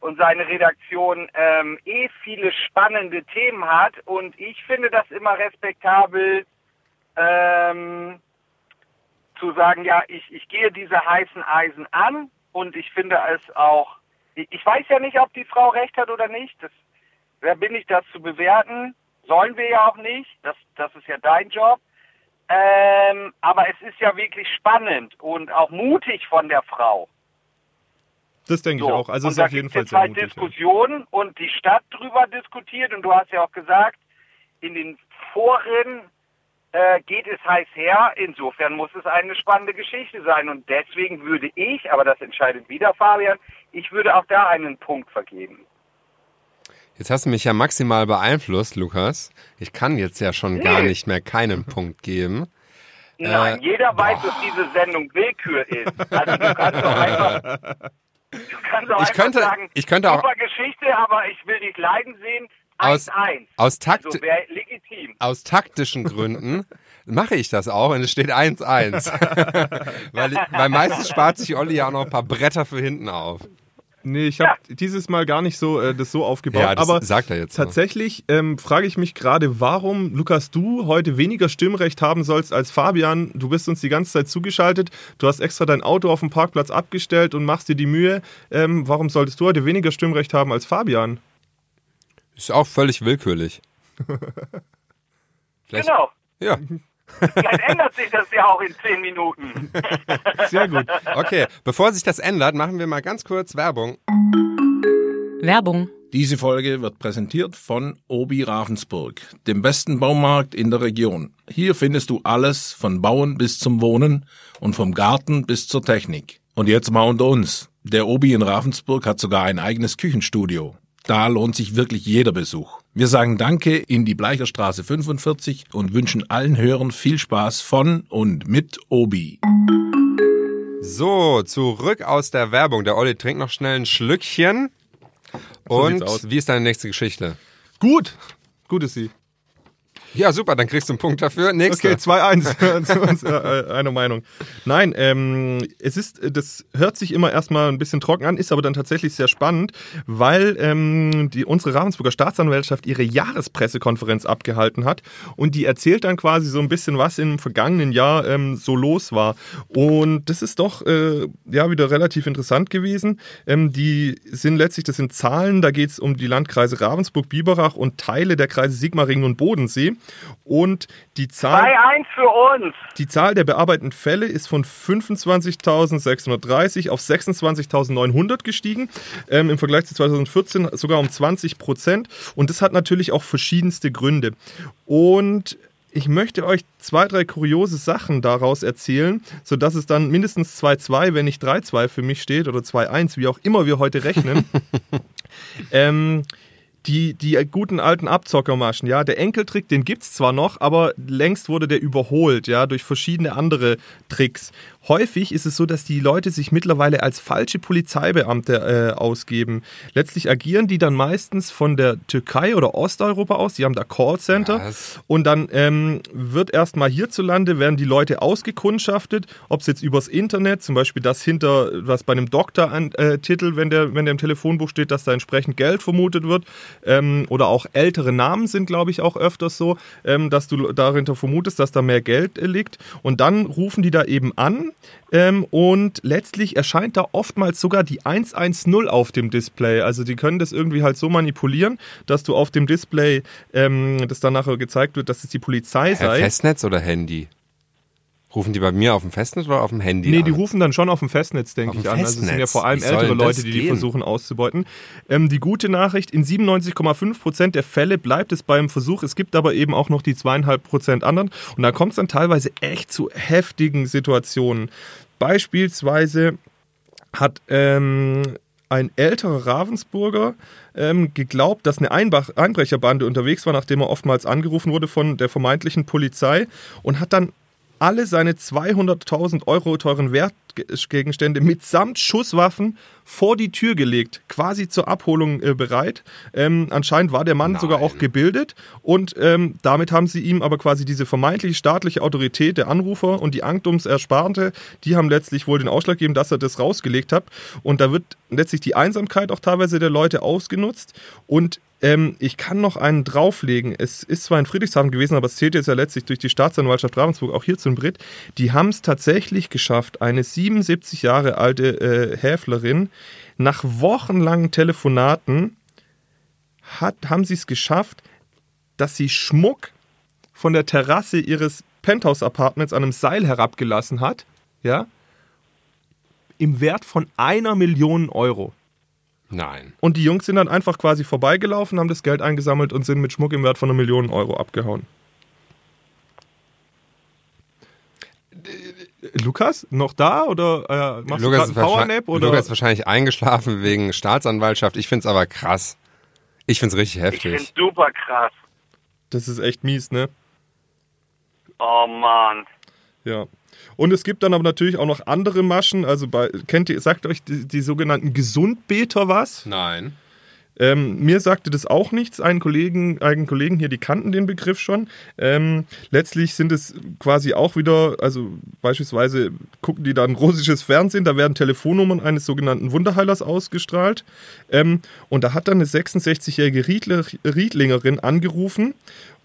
und seine Redaktion ähm, eh viele spannende Themen hat und ich finde das immer respektabel, ähm, zu sagen, ja, ich, ich gehe diese heißen Eisen an und ich finde es auch, ich, ich weiß ja nicht, ob die Frau recht hat oder nicht, das, wer bin ich, das zu bewerten? Sollen wir ja auch nicht, das, das ist ja dein Job. Ähm, aber es ist ja wirklich spannend und auch mutig von der Frau. Das denke ich auch. Also und es ist auf jeden Fall sehr halt mutig. ja. Diskussionen und die Stadt drüber diskutiert und du hast ja auch gesagt, in den Foren äh, geht es heiß her. Insofern muss es eine spannende Geschichte sein und deswegen würde ich, aber das entscheidet wieder Fabian, ich würde auch da einen Punkt vergeben. Jetzt hast du mich ja maximal beeinflusst, Lukas. Ich kann jetzt ja schon gar Nee. nicht mehr keinen Punkt geben. Nein, Äh, jeder weiß, dass diese Sendung Willkür ist. Also du kannst doch einfach, du kannst doch Ich einfach könnte- sagen, ich könnte auch- super Geschichte, aber ich will dich leiden sehen. Aus- 1-1. Aus, Takt, Also legitim. aus taktischen Gründen mache ich das auch und es steht 1-1. weil, weil meistens spart sich Olli ja auch noch ein paar Bretter für hinten auf. Nee, ich habe dieses Mal gar nicht so äh, das so aufgebaut. Ja, das aber sagt er jetzt so. tatsächlich ähm, frage ich mich gerade, warum, Lukas, du heute weniger Stimmrecht haben sollst als Fabian. Du bist uns die ganze Zeit zugeschaltet. Du hast extra dein Auto auf dem Parkplatz abgestellt und machst dir die Mühe. Ähm, warum solltest du heute weniger Stimmrecht haben als Fabian? Ist auch völlig willkürlich. Genau. Ja. Vielleicht ändert sich das ja auch in zehn Minuten. Sehr gut. Okay, bevor sich das ändert, machen wir mal ganz kurz Werbung. Werbung. Diese Folge wird präsentiert von Obi Ravensburg, dem besten Baumarkt in der Region. Hier findest du alles von Bauen bis zum Wohnen und vom Garten bis zur Technik. Und jetzt mal unter uns. Der Obi in Ravensburg hat sogar ein eigenes Küchenstudio. Da lohnt sich wirklich jeder Besuch. Wir sagen Danke in die Bleicherstraße 45 und wünschen allen Hörern viel Spaß von und mit Obi. So, zurück aus der Werbung. Der Olli trinkt noch schnell ein Schlückchen. So Und wie ist deine nächste Geschichte? Gut. Gut ist sie. Ja, super, dann kriegst du einen Punkt dafür. Nächste. Okay, 2-1. Äh, Eine Meinung. Nein, ähm, es ist, das hört sich immer erstmal ein bisschen trocken an, ist aber dann tatsächlich sehr spannend, weil ähm, die, unsere Ravensburger Staatsanwaltschaft ihre Jahrespressekonferenz abgehalten hat und die erzählt dann quasi so ein bisschen, was im vergangenen Jahr ähm, so los war. Und das ist doch äh, ja wieder relativ interessant gewesen. Ähm, die sind letztlich, das sind Zahlen, da geht es um die Landkreise Ravensburg, Biberach und Teile der Kreise Sigmaringen und Bodensee. Und die Zahl. 2-1 für uns. Die Zahl der bearbeiteten Fälle ist von 25.630 auf 26.900 gestiegen, ähm, im Vergleich zu 2014 sogar um 20 Prozent. Und das hat natürlich auch verschiedenste Gründe. Und ich möchte euch zwei, drei kuriose Sachen daraus erzählen, sodass es dann mindestens 2-2, wenn nicht 3-2 für mich steht oder 2-1, wie auch immer wir heute rechnen. ähm, die, die guten alten Abzockermaschen, ja, der Enkeltrick, den gibt's zwar noch, aber längst wurde der überholt, ja, durch verschiedene andere Tricks. Häufig ist es so, dass die Leute sich mittlerweile als falsche Polizeibeamte äh, ausgeben. Letztlich agieren die dann meistens von der Türkei oder Osteuropa aus, die haben da Callcenter Was? und dann ähm, wird erstmal hierzulande, werden die Leute ausgekundschaftet, ob es jetzt übers Internet, zum Beispiel das hinter, was bei einem Doktor an, äh, Titel, wenn der, wenn der im Telefonbuch steht, dass da entsprechend Geld vermutet wird, ähm, oder auch ältere Namen sind, glaube ich, auch öfters so, ähm, dass du dahinter vermutest, dass da mehr Geld äh, liegt. Und dann rufen die da eben an ähm, und letztlich erscheint da oftmals sogar die 110 auf dem Display. Also die können das irgendwie halt so manipulieren, dass du auf dem Display, ähm, das dann nachher gezeigt wird, dass es die Polizei Herr sei. Festnetz oder Handy? Rufen die bei mir auf dem Festnetz oder auf dem Handy Nee, an? die rufen dann schon auf dem Festnetz, denke ich, an. Also es sind ja vor allem Wie ältere Leute, die die gehen? versuchen auszubeuten. Ähm, die gute Nachricht, in 97,5 Prozent der Fälle bleibt es beim Versuch. Es gibt aber eben auch noch die zweieinhalb Prozent anderen. Und da kommt es dann teilweise echt zu heftigen Situationen. Beispielsweise hat ähm, ein älterer Ravensburger ähm, geglaubt, dass eine Einbach Einbrecherbande unterwegs war, nachdem er oftmals angerufen wurde von der vermeintlichen Polizei und hat dann alle seine 200.000 Euro teuren Wertgegenstände mitsamt Schusswaffen vor die Tür gelegt, quasi zur Abholung äh, bereit. Ähm, anscheinend war der Mann Nein. sogar auch gebildet und ähm, damit haben sie ihm aber quasi diese vermeintliche staatliche Autorität der Anrufer und die Anktumsersparte, die haben letztlich wohl den Ausschlag gegeben, dass er das rausgelegt hat. Und da wird letztlich die Einsamkeit auch teilweise der Leute ausgenutzt und ähm, ich kann noch einen drauflegen. Es ist zwar in Friedrichshafen gewesen, aber es zählt jetzt ja letztlich durch die Staatsanwaltschaft Ravensburg auch hier zum Brit. Die haben es tatsächlich geschafft, eine 77 Jahre alte äh, Häflerin nach wochenlangen Telefonaten hat, haben sie es geschafft, dass sie Schmuck von der Terrasse ihres Penthouse-Apartments an einem Seil herabgelassen hat, ja, im Wert von einer Million Euro. Nein. Und die Jungs sind dann einfach quasi vorbeigelaufen, haben das Geld eingesammelt und sind mit Schmuck im Wert von einer Million Euro abgehauen. Lukas, noch da oder äh, machst Lukas du gerade Powernap? Oder? Lukas ist wahrscheinlich eingeschlafen wegen Staatsanwaltschaft. Ich find's aber krass. Ich find's richtig Ich finde heftig. super krass. Das ist echt mies, ne? Oh Mann. Ja. Und es gibt dann aber natürlich auch noch andere Maschen. Also bei, kennt ihr, sagt euch die, die sogenannten Gesundbeter was? Nein. Ähm, mir sagte das auch nichts. Einen Kollegen, einen Kollegen hier, die kannten den Begriff schon. Ähm, letztlich sind es quasi auch wieder, also beispielsweise gucken die dann russisches Fernsehen, da werden Telefonnummern eines sogenannten Wunderheilers ausgestrahlt. Ähm, und da hat dann eine 66-jährige Riedler, Riedlingerin angerufen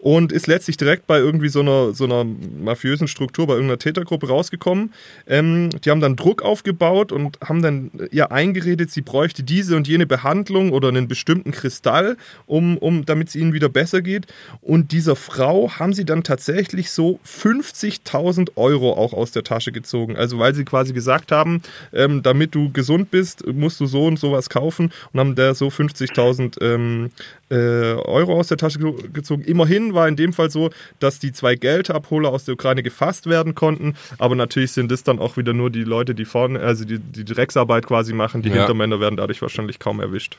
und ist letztlich direkt bei irgendwie so einer, so einer mafiösen Struktur, bei irgendeiner Tätergruppe rausgekommen. Ähm, die haben dann Druck aufgebaut und haben dann ihr eingeredet, sie bräuchte diese und jene Behandlung oder einen bestimmten Kristall, um, um, damit es ihnen wieder besser geht. Und dieser Frau haben sie dann tatsächlich so 50.000 Euro auch aus der Tasche gezogen. Also weil sie quasi gesagt haben, ähm, damit du gesund bist, musst du so und sowas kaufen und haben der so 50.000 ähm, äh, Euro aus der Tasche gezogen. Immerhin war in dem Fall so, dass die zwei Geldabholer aus der Ukraine gefasst werden konnten, aber natürlich sind das dann auch wieder nur die Leute, die vorne, also die, die Drecksarbeit quasi machen. Die Ja. Hintermänner werden dadurch wahrscheinlich kaum erwischt.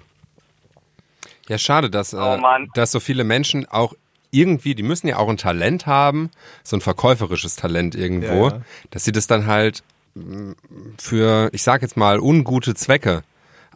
Ja, schade, dass, Oh äh, dass so viele Menschen auch irgendwie, die müssen ja auch ein Talent haben, so ein verkäuferisches Talent irgendwo, Ja, ja. dass sie das dann halt mh, für, ich sag jetzt mal, ungute Zwecke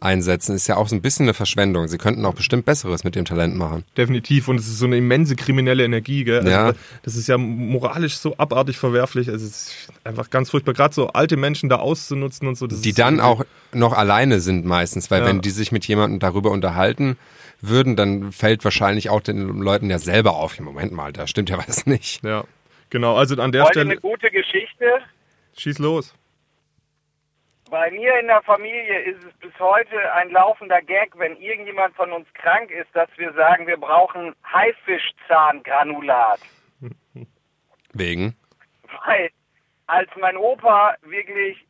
einsetzen, ist ja auch so ein bisschen eine Verschwendung. Sie könnten auch bestimmt Besseres mit dem Talent machen. Definitiv. Und es ist so eine immense kriminelle Energie, gell? Also Ja. Das ist ja moralisch so abartig verwerflich. Also es ist einfach ganz furchtbar. Gerade so alte Menschen da auszunutzen und so. Das Die dann auch noch alleine sind meistens, weil Ja. wenn die sich mit jemandem darüber unterhalten würden, dann fällt wahrscheinlich auch den Leuten ja selber auf, Moment mal, da stimmt ja was nicht. Ja, genau. Also an der Heute Stelle, eine gute Geschichte. schieß los. Bei mir in der Familie ist es bis heute ein laufender Gag, wenn irgendjemand von uns krank ist, dass wir sagen, wir brauchen Haifischzahngranulat. Wegen? Weil als mein Opa wirklich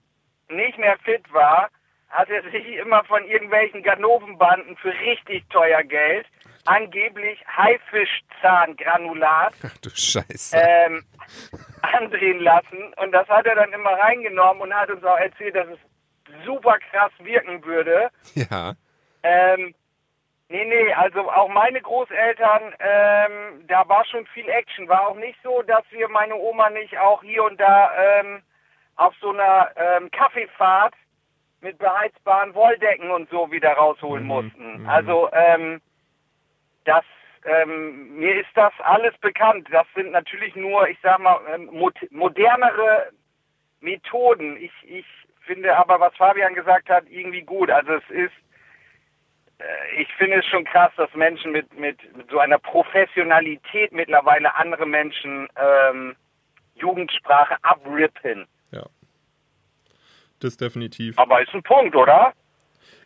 nicht mehr fit war, hat er sich immer von irgendwelchen Ganovenbanden für richtig teuer Geld angeblich Haifischzahngranulat Ach du Scheiße. ähm, andrehen lassen. Und das hat er dann immer reingenommen und hat uns auch erzählt, dass es super krass wirken würde. Ja. Ähm, nee, nee, also auch meine Großeltern, ähm, da war schon viel Action. War auch nicht so, dass wir meine Oma nicht auch hier und da ähm, auf so einer ähm, Kaffeefahrt mit beheizbaren Wolldecken und so wieder rausholen mussten. Also ähm, das ähm, mir ist das alles bekannt. Das sind natürlich nur, ich sag mal, ähm, mod modernere Methoden. Ich, ich finde aber, was Fabian gesagt hat, irgendwie gut. Also es ist, äh, ich finde es schon krass, dass Menschen mit, mit, mit so einer Professionalität mittlerweile andere Menschen ähm, Jugendsprache abrippen. Ja. Das definitiv. Aber ist ein Punkt, oder?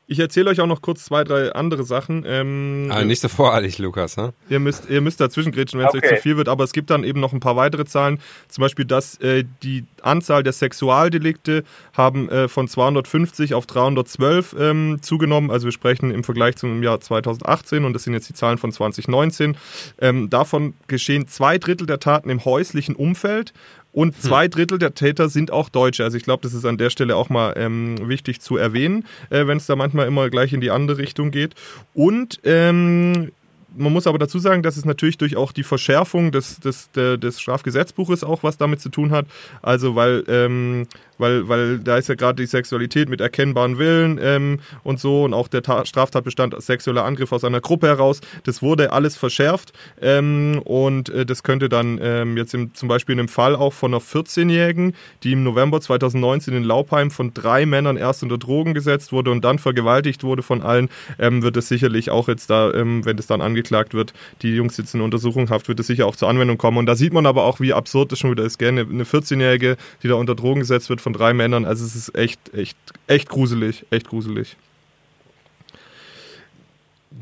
Ich erzähle euch auch noch kurz zwei, drei andere Sachen. Ähm, Aber nicht so voreilig, Lukas, ne? Ihr müsst, ihr müsst dazwischen grätschen, wenn es Okay. euch zu viel wird, aber es gibt dann eben noch ein paar weitere Zahlen. Zum Beispiel, dass äh, die Anzahl der Sexualdelikte haben äh, von 250 auf 312 ähm, zugenommen. Also wir sprechen im Vergleich zum Jahr 2018 und das sind jetzt die Zahlen von 2019. Ähm, davon geschehen zwei Drittel der Taten im häuslichen Umfeld. Und zwei Drittel der Täter sind auch Deutsche. Also ich glaube, das ist an der Stelle auch mal ähm, wichtig zu erwähnen, äh, wenn es da manchmal immer gleich in die andere Richtung geht. Und ähm, man muss aber dazu sagen, dass es natürlich durch auch die Verschärfung des, des, des Strafgesetzbuches auch was damit zu tun hat. Also weil, ähm, weil, weil da ist ja gerade die Sexualität mit erkennbaren Willen ähm, und so und auch der Ta Straftatbestand sexueller Angriff aus einer Gruppe heraus. Das wurde alles verschärft ähm, und äh, das könnte dann ähm, jetzt im, zum Beispiel in einem Fall auch von einer 14-Jährigen, die im November 2019 in Laubheim von drei Männern erst unter Drogen gesetzt wurde und dann vergewaltigt wurde von allen, ähm, wird es sicherlich auch jetzt da, ähm, wenn das dann angeklagt wird, die Jungs sitzen in Untersuchungshaft, wird es sicher auch zur Anwendung kommen. Und da sieht man aber auch, wie absurd das schon wieder ist, gell? Eine 14-Jährige, die da unter Drogen gesetzt wird von drei Männern. Also es ist echt, echt, echt gruselig, echt gruselig.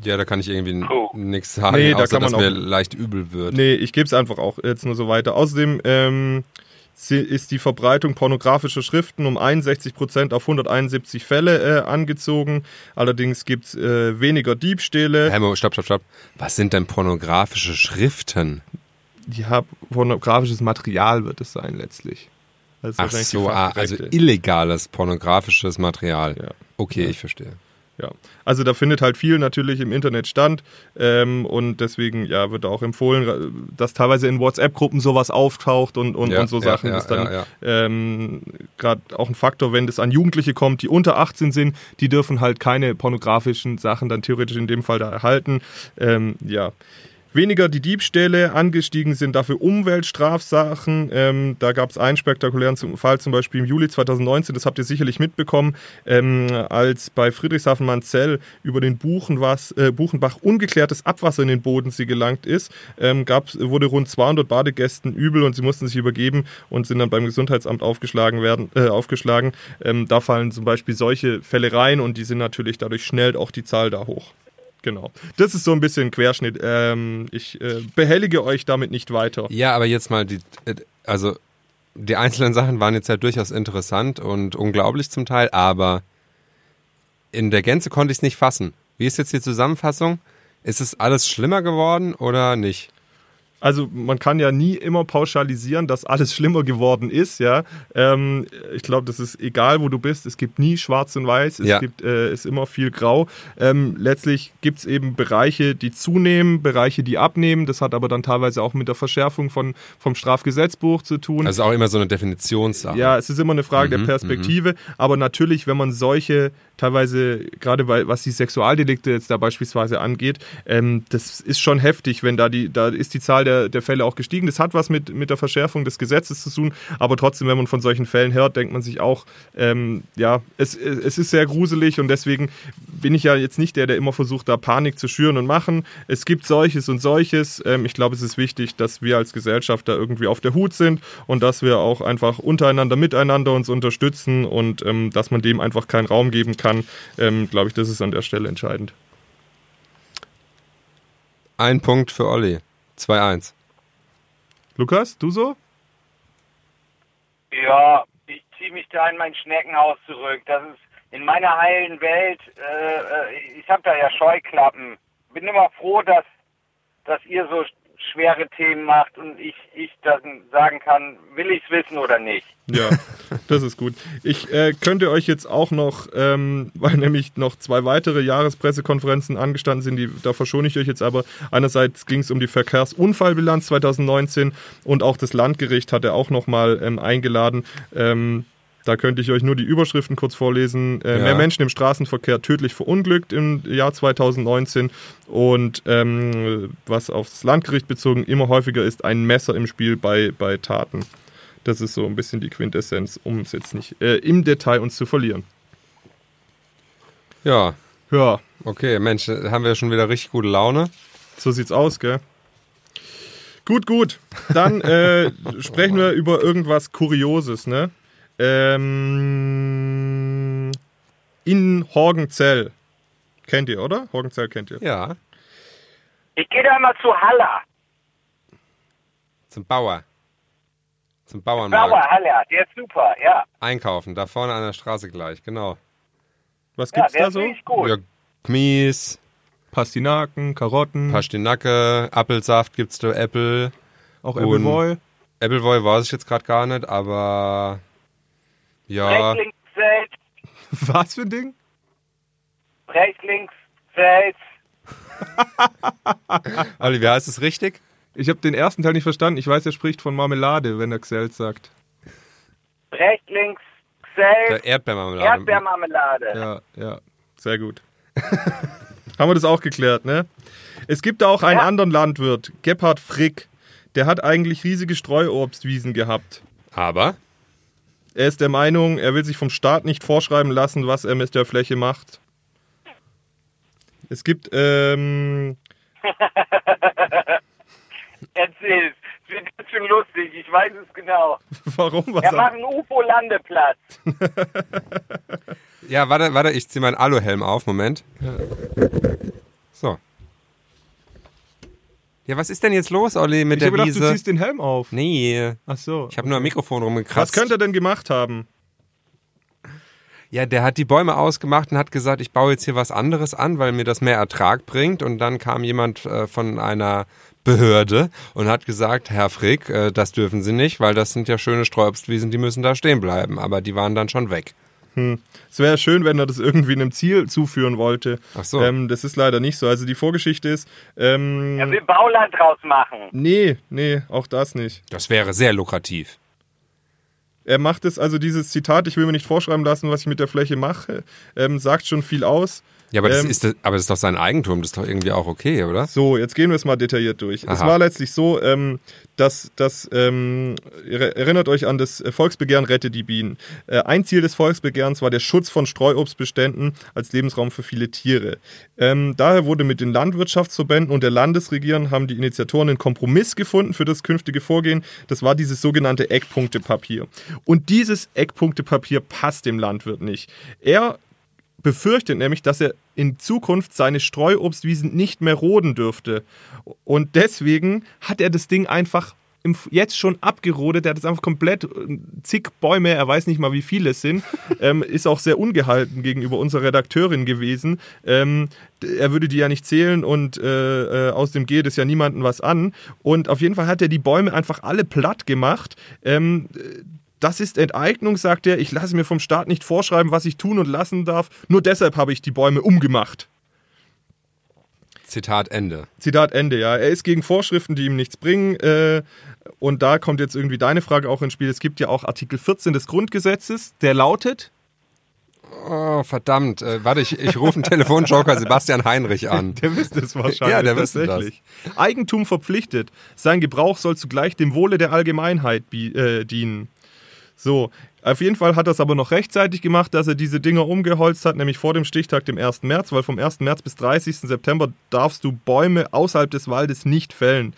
Ja, da kann ich irgendwie Oh. nichts sagen, Nee, da außer kann man dass mir auch- leicht übel wird. Nee, ich gebe es einfach auch jetzt nur so weiter. Außerdem ähm, ist die Verbreitung pornografischer Schriften um 61 Prozent auf 171 Fälle äh, angezogen. Allerdings gibt es äh, weniger Diebstähle. Helmo, stopp, stopp, stopp. Was sind denn pornografische Schriften? Ja, pornografisches Material wird es sein letztlich. Das Ach so, ah, also illegales pornografisches Material. Ja. Okay, Ja. ich verstehe. Ja, also da findet halt viel natürlich im Internet stand ähm, und deswegen ja wird auch empfohlen, dass teilweise in WhatsApp-Gruppen sowas auftaucht und, und, Ja, und so Sachen. ja, das ist dann ähm, gerade auch ein Faktor, wenn das an Jugendliche kommt, die unter 18 sind, die dürfen halt keine pornografischen Sachen dann theoretisch in dem Fall da erhalten. Ähm, ja. Weniger die Diebstähle, angestiegen sind dafür Umweltstrafsachen. Ähm, da gab es einen spektakulären Fall, zum Beispiel im Juli 2019, das habt ihr sicherlich mitbekommen, ähm, als bei Friedrichshafen-Manzell über den Buchenwas, äh, Buchenbach ungeklärtes Abwasser in den Bodensee gelangt ist, ähm, gab's, wurde rund 200 Badegästen übel und sie mussten sich übergeben und sind dann beim Gesundheitsamt aufgeschlagen werden, äh, aufgeschlagen. Ähm, da fallen zum Beispiel solche Fälle rein und die sind natürlich dadurch schnell auch die Zahl da hoch. Genau. Das ist so ein bisschen Querschnitt. Ähm, ich äh, behellige euch damit nicht weiter. Ja, aber jetzt mal die, äh, also die einzelnen Sachen waren jetzt ja durchaus interessant und unglaublich zum Teil, aber in der Gänze konnte ich es nicht fassen. Wie ist jetzt die Zusammenfassung? Ist es alles schlimmer geworden oder nicht? Also man kann ja nie immer pauschalisieren, dass alles schlimmer geworden ist. Ja, ähm, ich glaube, das ist egal, wo du bist. Es gibt nie Schwarz und Weiß. Es Ja. gibt äh, ist immer viel Grau. Ähm, letztlich gibt es eben Bereiche, die zunehmen, Bereiche, die abnehmen. Das hat aber dann teilweise auch mit der Verschärfung von vom Strafgesetzbuch zu tun. Also auch immer so eine Definitionssache. Ja, es ist immer eine Frage Mhm, der Perspektive, aber natürlich, wenn man solche, teilweise, gerade weil, was die Sexualdelikte jetzt da beispielsweise angeht, ähm, das ist schon heftig, wenn da die, da ist die Zahl der, der Fälle auch gestiegen. Das hat was mit, mit der Verschärfung des Gesetzes zu tun, aber trotzdem, wenn man von solchen Fällen hört, denkt man sich auch, ähm, ja, es, es ist sehr gruselig und deswegen bin ich ja jetzt nicht der, der immer versucht, da Panik zu schüren und machen. Es gibt solches und solches. Ähm, ich glaube, es ist wichtig, dass wir als Gesellschaft da irgendwie auf der Hut sind und dass wir auch einfach untereinander, miteinander uns unterstützen und ähm, dass man dem einfach keinen Raum geben kann. Ähm, glaube ich, das ist an der Stelle entscheidend. Ein Punkt für Olli. 2-1. Lukas, du so? Ja, ich ziehe mich da in mein Schneckenhaus zurück. Das ist in meiner heilen Welt. Äh, äh, ich habe da ja Scheuklappen. Bin immer froh, dass, dass ihr so schwere Themen macht und ich, ich dann sagen kann, will ich es wissen oder nicht. Ja, das ist gut. Ich äh, könnte euch jetzt auch noch, ähm, weil nämlich noch zwei weitere Jahrespressekonferenzen angestanden sind, die, da verschone ich euch jetzt aber. Einerseits ging es um die Verkehrsunfallbilanz 2019 und auch das Landgericht hat er auch nochmal ähm, eingeladen. Ähm, da könnte ich euch nur die Überschriften kurz vorlesen. Äh, Ja. Mehr Menschen im Straßenverkehr tödlich verunglückt im Jahr 2019 und ähm, was aufs Landgericht bezogen immer häufiger ist, ein Messer im Spiel bei, bei Taten. Das ist so ein bisschen die Quintessenz, um es jetzt nicht äh, im Detail uns zu verlieren. Ja, Ja, okay, Mensch, haben wir schon wieder richtig gute Laune. so sieht's aus, gell? Gut, gut. Dann äh, sprechen wir über irgendwas Kurioses, ne? Ähm, in Horgenzell. Kennt ihr, oder? Horgenzell kennt ihr. Ja, Ich gehe da mal zu Haller. zum Bauer. Zum Bauernmarkt. Bauer Haller, der ist super, ja. Einkaufen, da vorne an der Straße gleich, genau. Was Ja, gibt's der da ist so? richtig gut. Ja, Kmies, Pastinaken, Karotten, Pastinake, Apfelsaft gibt's da, Apple. auch Appleboy. Appleboy weiß ich jetzt gerade gar nicht, aber ja, Brechlingsfeld, Was für ein Ding? Brechlingsfeld. Olli, wie heißt es richtig? Ich habe den ersten Teil nicht verstanden. Ich weiß, er spricht von Marmelade, wenn er Xelt sagt. Brechtlingsfeld, Der Erdbeermarmelade. Erdbeermarmelade. Ja, ja, sehr gut. Haben wir das auch geklärt, ne? Es gibt da auch einen Ja. anderen Landwirt, Gebhard Frick. Der hat eigentlich riesige Streuobstwiesen gehabt. Aber Er ist der Meinung, er will sich vom Staat nicht vorschreiben lassen, was er mit der Fläche macht. Es gibt, ähm, Erzähl, es wird ganz schön lustig, ich weiß es genau. warum was? Er macht einen UFO-Landeplatz. ja, warte, warte, ich zieh meinen Aluhelm auf, Moment. So. Ja, was ist denn jetzt los, Olli, mit ich der habe gedacht, du Wiese? ziehst den Helm auf. Nee, Ach so. ich habe nur am Mikrofon Was rumgekratzt. könnte er denn gemacht haben? Ja, der hat die Bäume ausgemacht und hat gesagt, ich baue jetzt hier was anderes an, weil mir das mehr Ertrag bringt. Und dann kam jemand äh, von einer Behörde und hat gesagt, Herr Frick, äh, das dürfen Sie nicht, weil das sind ja schöne Streuobstwiesen, die müssen da stehen bleiben. Aber die waren dann schon weg. Es wäre schön, wenn er das irgendwie einem Ziel zuführen wollte. Ach so. Ähm, das ist leider nicht so. Also die Vorgeschichte ist, ähm, Er will Bauland draus machen. nee, nee, auch das nicht. Das wäre sehr lukrativ. Er macht es, also dieses Zitat, ich will mir nicht vorschreiben lassen, was ich mit der Fläche mache, ähm, sagt schon viel aus. Ja, aber das, Ähm, ist, das- aber das ist doch sein Eigentum, das ist doch irgendwie auch okay, oder? So, jetzt gehen wir es mal detailliert durch. Es Aha. war letztlich so, ähm, dass, dass ähm, ihr erinnert euch an das Volksbegehren Rette die Bienen. Äh, ein Ziel des Volksbegehrens war der Schutz von Streuobstbeständen als Lebensraum für viele Tiere. Ähm, daher wurde mit den Landwirtschaftsverbänden und der Landesregierung haben die Initiatoren einen Kompromiss gefunden für das künftige Vorgehen. Das war dieses sogenannte Eckpunktepapier. Und dieses Eckpunktepapier passt dem Landwirt nicht. Er befürchtet nämlich, dass er in Zukunft seine Streuobstwiesen nicht mehr roden dürfte. Und deswegen hat er das Ding einfach jetzt schon abgerodet. Er hat es einfach komplett, äh, zig Bäume, er weiß nicht mal, wie viele es sind. ähm, ist auch sehr ungehalten gegenüber unserer Redakteurin gewesen. Ähm, er würde die ja nicht zählen und äh, äh, aus dem geht es ja niemandem was an. Und auf jeden Fall hat er die Bäume einfach alle platt gemacht. Ähm, das ist Enteignung, sagt er. Ich lasse mir vom Staat nicht vorschreiben, was ich tun und lassen darf. Nur deshalb habe ich die Bäume umgemacht. Zitat Ende. Zitat Ende, ja. Er ist gegen Vorschriften, die ihm nichts bringen. Äh, und da kommt jetzt irgendwie deine Frage auch ins Spiel. Es gibt ja auch Artikel 14 des Grundgesetzes, der lautet. Oh, verdammt. Äh, warte, ich, ich rufe einen Telefonjoker Sebastian Heinrich an. Der wüsste es wahrscheinlich. Ja, der wüsste tatsächlich. Eigentum verpflichtet. Sein Gebrauch soll zugleich dem Wohle der Allgemeinheit äh, dienen. So, auf jeden Fall hat er es aber noch rechtzeitig gemacht, dass er diese Dinger umgeholzt hat, nämlich vor dem Stichtag, dem 1. März, weil vom 1. März bis 30. September darfst du Bäume außerhalb des Waldes nicht fällen.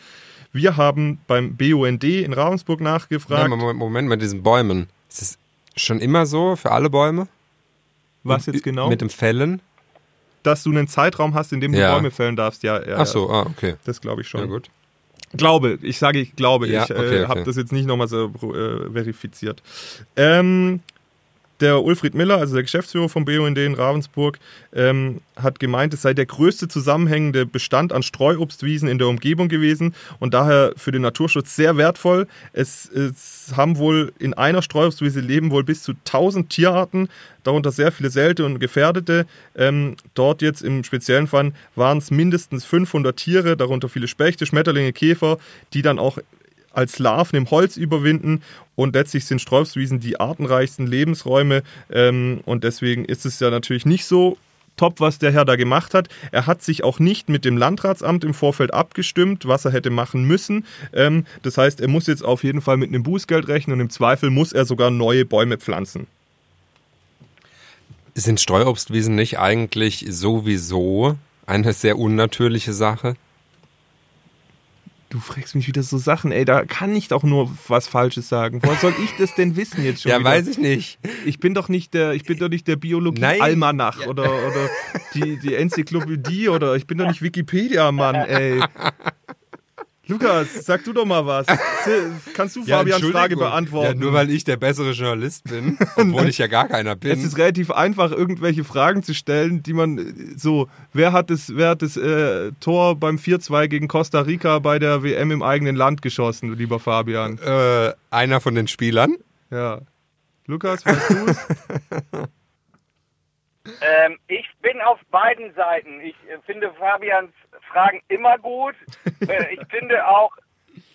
Wir haben beim BUND in Ravensburg Ja, nachgefragt. Moment, Moment, mit diesen Bäumen. Ist es schon immer so für alle Bäume? was jetzt genau? Mit dem Fällen? dass du einen Zeitraum hast, in dem du Ja. Bäume fällen darfst. Ja, ja Ach so, ah, okay. das glaube ich schon. Ja, gut. Glaube, ich sage, ich glaube, Ja, ich äh, okay, okay. habe das jetzt nicht nochmal so äh, verifiziert. Ähm, der Ulfried Miller, also der Geschäftsführer vom BUND in Ravensburg, ähm, hat gemeint, es sei der größte zusammenhängende Bestand an Streuobstwiesen in der Umgebung gewesen und daher für den Naturschutz sehr wertvoll. Es, es haben wohl in einer Streuobstwiese leben wohl bis zu 1000 Tierarten, darunter sehr viele seltene und gefährdete. Ähm, dort jetzt im speziellen Fall waren es mindestens 500 Tiere, darunter viele Spechte, Schmetterlinge, Käfer, die dann auch als Larven im Holz überwinden und letztlich sind Streuobstwiesen die artenreichsten Lebensräume ähm, und deswegen ist es ja natürlich nicht so top, was der Herr da gemacht hat. Er hat sich auch nicht mit dem Landratsamt im Vorfeld abgestimmt, was er hätte machen müssen. Ähm, das heißt, er muss jetzt auf jeden Fall mit einem Bußgeld rechnen und im Zweifel muss er sogar neue Bäume pflanzen. Sind Streuobstwiesen nicht eigentlich sowieso eine sehr unnatürliche Sache? Du fragst mich wieder so Sachen, ey, da kann ich doch nur was Falsches sagen. Woher soll ich das denn wissen jetzt schon? ja, wieder? weiß ich nicht. Ich bin doch nicht der, ich bin doch nicht der. Biologie-Almanach oder, oder die, die Enzyklopädie oder ich bin doch nicht Wikipedia-Mann, ey. Lukas, sag du doch mal was. Kannst du Fabians Frage beantworten? Ja, nur weil ich der bessere Journalist bin, obwohl ich ja gar keiner es bin. ist relativ einfach, irgendwelche Fragen zu stellen, die man so, wer hat das, wer hat das äh, Tor beim 4-2 gegen Costa Rica bei der WM im eigenen Land geschossen, lieber Fabian? Äh, einer von den Spielern. Ja. Lukas, weißt du es? Ähm, ich bin auf beiden Seiten. Ich äh, finde Fabians Fragen immer gut. Äh, ich finde auch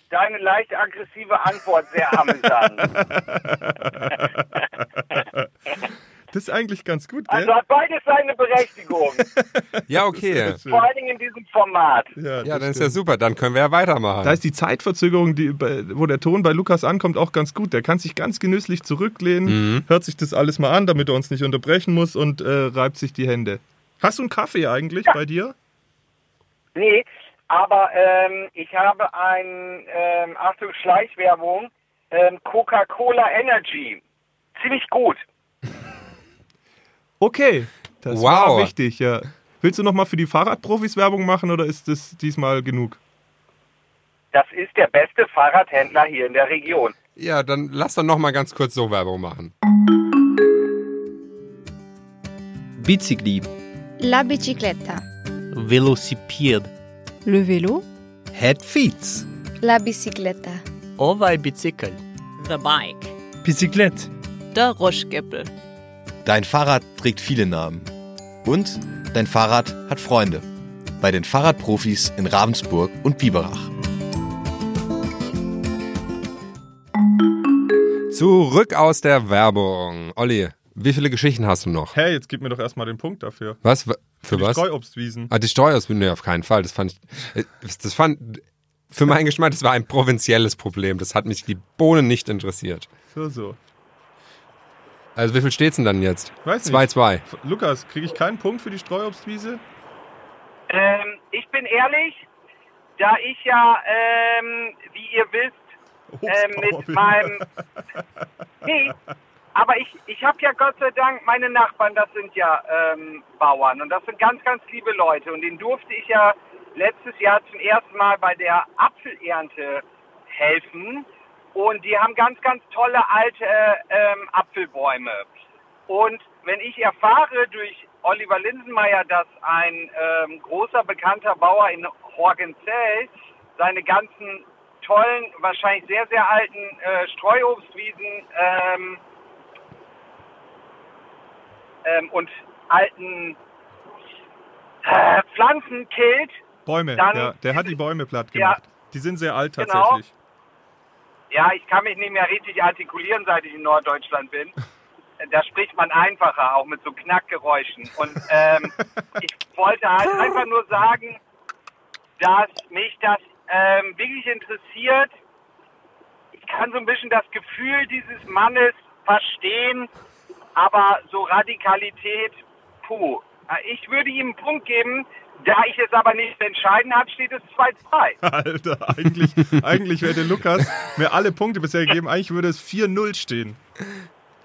deine leicht aggressive Antwort sehr amüsant. Das ist eigentlich ganz gut, gell? Also hat beides seine Berechtigung. Ja, okay. Vor allen Dingen in diesem Format. Ja, Ja, das dann ist ja super. Dann können wir ja weitermachen. Da ist die Zeitverzögerung, die, wo der Ton bei Lukas ankommt, auch ganz gut. Der kann sich ganz genüsslich zurücklehnen, Mhm. hört sich das alles mal an, damit er uns nicht unterbrechen muss und äh, reibt sich die Hände. Hast du einen Kaffee eigentlich bei dir? Nee, aber ähm, ich habe ein, ähm, Achtung, Schleichwerbung, ähm, Coca-Cola Energy. Ziemlich gut. Okay, das Wow. war wichtig, ja. Willst du nochmal für die Fahrradprofis Werbung machen oder ist das diesmal genug? Das ist der beste Fahrradhändler hier in der Region. Ja, dann lass doch noch mal ganz kurz so Werbung machen. Bicicli, La bicicletta. Velocipede, Le vélo, het fiets, La bicicletta. ovaj bicicl, the bike, Bicyclette. der Roschgeppel. Dein Fahrrad trägt viele Namen. Und dein Fahrrad hat Freunde. Bei den Fahrradprofis in Ravensburg und Biberach. Zurück aus der Werbung. Olli, Wie viele Geschichten hast du noch? Hey, jetzt gib mir doch erstmal den Punkt dafür. Was? Wa- Für Die was? Streuobstwiesen. Ah, die Streuausbildung, nee, auf keinen Fall. Das fand ich, äh, das fand, für meinen Geschmack, das war ein provinzielles Problem. Das hat mich die Bohnen nicht interessiert. So, so. Also wie viel steht's denn dann jetzt? Weiß nicht. 2-2. F- Lukas, kriege ich keinen Punkt für die Streuobstwiese? Ähm, ich bin ehrlich, da ich ja, ähm, wie ihr wisst, ähm, mit meinem... Nee, aber ich, ich habe ja Gott sei Dank, meine Nachbarn, das sind ja ähm, Bauern. Und das sind ganz, ganz liebe Leute. Und denen durfte ich ja letztes Jahr zum ersten Mal bei der Apfelernte helfen. Und die haben ganz, ganz tolle alte ähm, Apfelbäume. Und wenn ich erfahre durch Oliver Linsenmeier, dass ein ähm, großer bekannter Bauer in Horgenzell seine ganzen tollen, wahrscheinlich sehr, sehr alten äh, Streuobstwiesen ähm, ähm, und alten äh, Pflanzen killt, Bäume, Dann- ja, der hat die Bäume platt Ja. gemacht. Die sind sehr alt Genau. tatsächlich. Ja, ich kann mich nicht mehr richtig artikulieren, seit ich in Norddeutschland bin. Da spricht man einfacher, auch mit so Knackgeräuschen. Und ähm, ich wollte halt einfach nur sagen, dass mich das ähm, wirklich interessiert. Ich kann so ein bisschen das Gefühl dieses Mannes verstehen, aber so Radikalität, puh. Ich würde ihm einen Punkt geben, da ich es aber nicht entscheiden habe, steht es 2-2. Alter, eigentlich, eigentlich hätte Lukas mir alle Punkte bisher gegeben. Eigentlich würde es 4-0 stehen.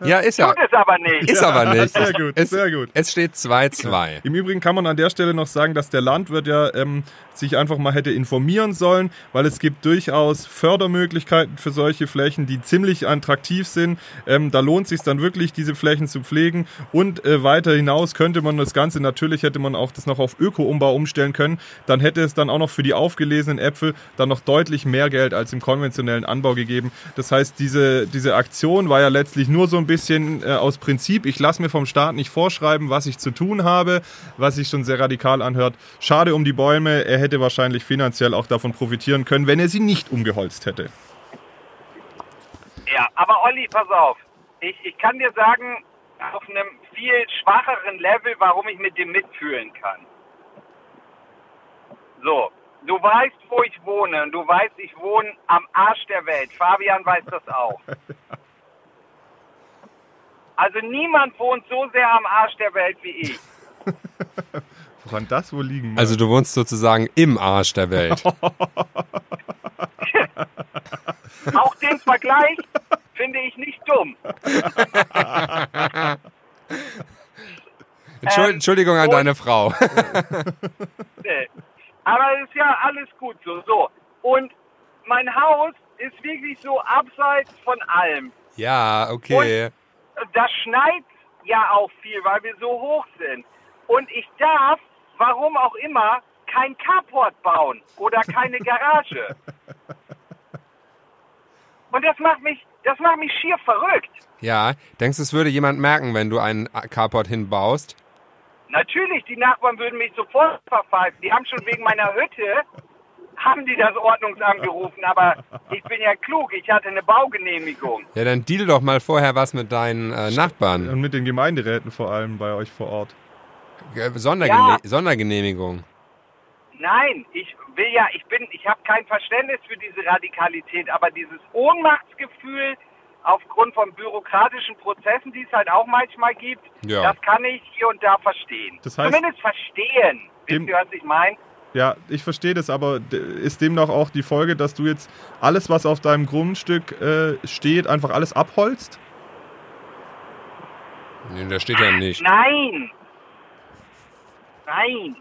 Ja, ist ja. Tut es aber nicht. Ist aber nicht. Sehr gut, es, sehr gut. Es steht 2-2. Im Übrigen kann man an der Stelle noch sagen, dass der Landwirt ja ähm, sich einfach mal hätte informieren sollen, weil es gibt durchaus Fördermöglichkeiten für solche Flächen, die ziemlich attraktiv sind. Ähm, da lohnt sich dann wirklich, diese Flächen zu pflegen. Und äh, weiter hinaus könnte man das Ganze, natürlich hätte man auch das noch auf Öko-Umbau umstellen können. Dann hätte es dann auch noch für die aufgelesenen Äpfel dann noch deutlich mehr Geld als im konventionellen Anbau gegeben. Das heißt, diese, diese Aktion war ja letztlich nur so ein bisschen äh, aus Prinzip. Ich lasse mir vom Staat nicht vorschreiben, was ich zu tun habe, was sich schon sehr radikal anhört. Schade um die Bäume. Er hätte wahrscheinlich finanziell auch davon profitieren können, wenn er sie nicht umgeholzt hätte. Ja, aber Olli, pass auf. Ich, ich kann dir sagen, auf einem viel schwacheren Level, warum ich mit dem mitfühlen kann. So, du weißt, wo ich wohne. Und du weißt, ich wohne am Arsch der Welt. Fabian weiß das auch. Also niemand wohnt so sehr am Arsch der Welt wie ich. Woran das wohl liegen mag? Also du wohnst sozusagen im Arsch der Welt. Auch den Vergleich finde ich nicht dumm. Entschuld, Ähm, Entschuldigung an und- deine Frau. Nee. Aber es ist ja alles gut so. So. Und mein Haus ist wirklich so abseits von allem. ja, okay. Da schneit ja auch viel, weil wir so hoch sind. Und ich darf, warum auch immer, kein Carport bauen oder keine Garage. Und das macht mich, das macht mich schier verrückt. Ja, denkst du, es würde jemand merken, wenn du einen Carport hinbaust? Natürlich, die Nachbarn würden mich sofort verpfeifen. Die haben schon wegen meiner Hütte, haben die das Ordnungsamt gerufen. Aber ich bin ja klug, ich hatte eine Baugenehmigung. Ja, dann deal doch mal vorher was mit deinen äh, Nachbarn. Und mit den Gemeinderäten vor allem bei euch vor Ort. Äh, Sondergene Ja. Sondergenehmigung. Nein, ich will ja, ich bin, ich habe kein Verständnis für diese Radikalität, aber dieses Ohnmachtsgefühl aufgrund von bürokratischen Prozessen, die es halt auch manchmal gibt, Ja. das kann ich hier und da verstehen. Das heißt- Zumindest verstehen. Wisst ihr, was ich meine? Ja, ich verstehe das, aber ist demnach auch die Folge, dass du jetzt alles, was auf deinem Grundstück äh, steht, einfach alles abholzt? Nee, da steht ja nicht. Nein! Nein!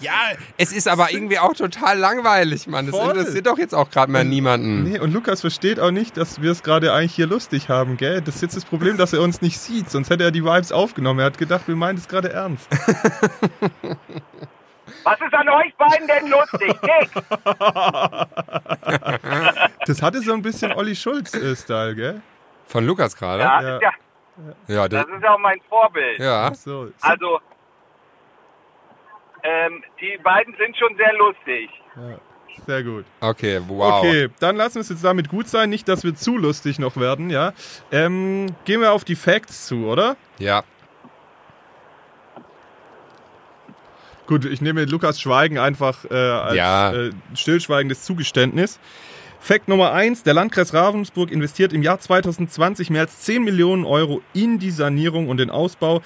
Ja, es ist aber irgendwie auch total langweilig, Mann. Das Voll. interessiert doch jetzt auch gerade mal niemanden. Nee, und Lukas versteht auch nicht, dass wir es gerade eigentlich hier lustig haben, gell? Das ist jetzt das Problem, dass er uns nicht sieht, sonst hätte er die Vibes aufgenommen. Er hat gedacht, wir meinen es gerade ernst. Was ist an euch beiden denn lustig? Nix! Das hatte so ein bisschen Olli Schulz-Style, gell? Von Lukas gerade? Ja, Ja. Ist ja, Ja, das, das ist auch mein Vorbild. ja. So, Also, ähm, die beiden sind schon sehr lustig. Sehr gut. Okay, wow. Okay, dann lassen wir es jetzt damit gut sein. Nicht, dass wir zu lustig noch werden, ja. Ähm, gehen wir auf die Facts zu, oder? Ja. Gut, ich nehme Lukas Schweigen einfach äh, als Ja. äh, stillschweigendes Zugeständnis. Fakt Nummer eins: Der Landkreis Ravensburg investiert im Jahr 2020 mehr als 10 Millionen Euro in die Sanierung und den Ausbau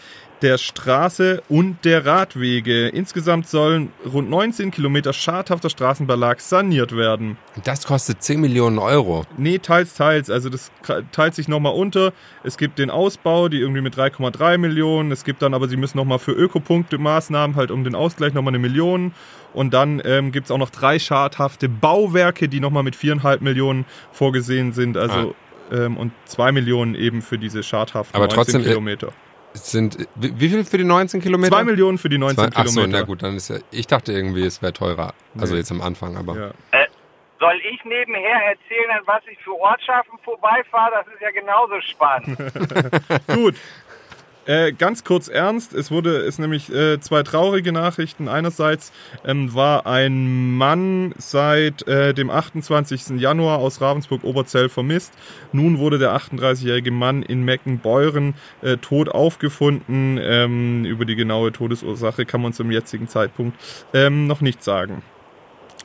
der Straße und der Radwege. Insgesamt sollen rund 19 Kilometer schadhafter Straßenbelag saniert werden. Das kostet 10 Millionen Euro. Nee, teils, teils. Also das teilt sich nochmal unter. Es gibt den Ausbau, die irgendwie mit 3,3 Millionen. Es gibt dann aber, sie müssen nochmal für Ökopunkte Maßnahmen halt um den Ausgleich nochmal eine Million. Und dann ähm, gibt es auch noch drei schadhafte Bauwerke, die nochmal mit 4,5 Millionen vorgesehen sind. Also ähm, und 2 Millionen eben für diese schadhaften Aber 19 trotzdem, Kilometer. Es sind, wie wie viel für die 19 Kilometer? 2 Millionen für die 19 Zwei- Kilometer. na gut, dann ist ja, ich dachte irgendwie, es wäre teurer. Also Nee. jetzt am Anfang, aber. Ja. Äh, soll ich nebenher erzählen, an was ich für Ortschaften vorbeifahre? Das ist ja genauso spannend. Gut. Äh, ganz kurz ernst, es wurde, es nämlich äh, zwei traurige Nachrichten. Einerseits ähm, war ein Mann seit äh, dem 28. Januar aus Ravensburg-Oberzell vermisst. Nun wurde der 38-jährige Mann in Meckenbeuren äh, tot aufgefunden. Ähm, über die genaue Todesursache kann man zum jetzigen Zeitpunkt ähm, noch nichts sagen.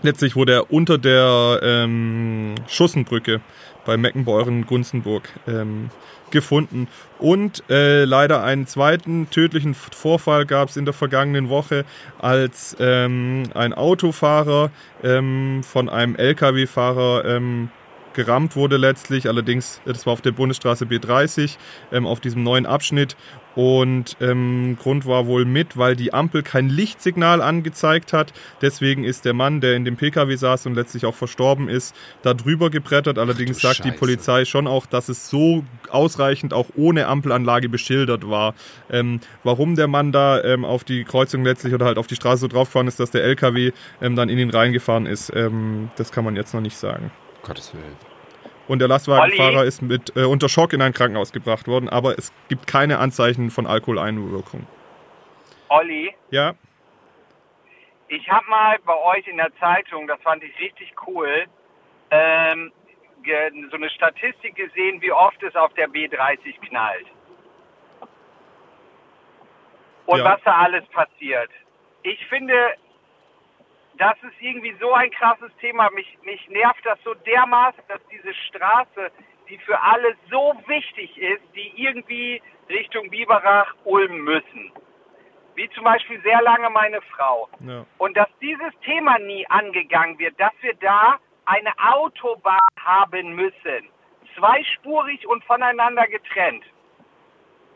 Letztlich wurde er unter der ähm, Schussenbrücke bei Meckenbeuren-Gunzenburg ähm, gefunden. Und äh, leider einen zweiten tödlichen Vorfall gab es in der vergangenen Woche, als ähm, ein Autofahrer ähm, von einem Lkw-Fahrer ähm, gerammt wurde letztlich. Allerdings, äh, das war auf der Bundesstraße B30, ähm, auf diesem neuen Abschnitt. Und ähm, Grund war wohl mit, weil die Ampel kein Lichtsignal angezeigt hat. Deswegen ist der Mann, der in dem Pkw saß und letztlich auch verstorben ist, da drüber gebrettert. Allerdings sagt die Scheiße. Polizei schon auch, dass es so ausreichend auch ohne Ampelanlage beschildert war. Ähm, warum der Mann da ähm, auf die Kreuzung letztlich oder halt auf die Straße so draufgefahren ist, dass der LKW ähm, dann in ihn reingefahren ist, ähm, das kann man jetzt noch nicht sagen. Gottes Willen. Und der Lastwagenfahrer Olli? ist mit äh, unter Schock in ein Krankenhaus gebracht worden, aber es gibt keine Anzeichen von Alkoholeinwirkung. Olli, Ja, ich habe mal bei euch in der Zeitung, das fand ich richtig cool, ähm, so eine Statistik gesehen, wie oft es auf der B30 knallt. Und Ja. was da alles passiert. Ich finde, das ist irgendwie so ein krasses Thema. Mich, mich nervt das so dermaßen, dass diese Straße, die für alle so wichtig ist, die irgendwie Richtung Biberach, Ulm müssen. Wie zum Beispiel sehr lange meine Frau. Ja. Und dass dieses Thema nie angegangen wird, dass wir da eine Autobahn haben müssen. Zweispurig und voneinander getrennt.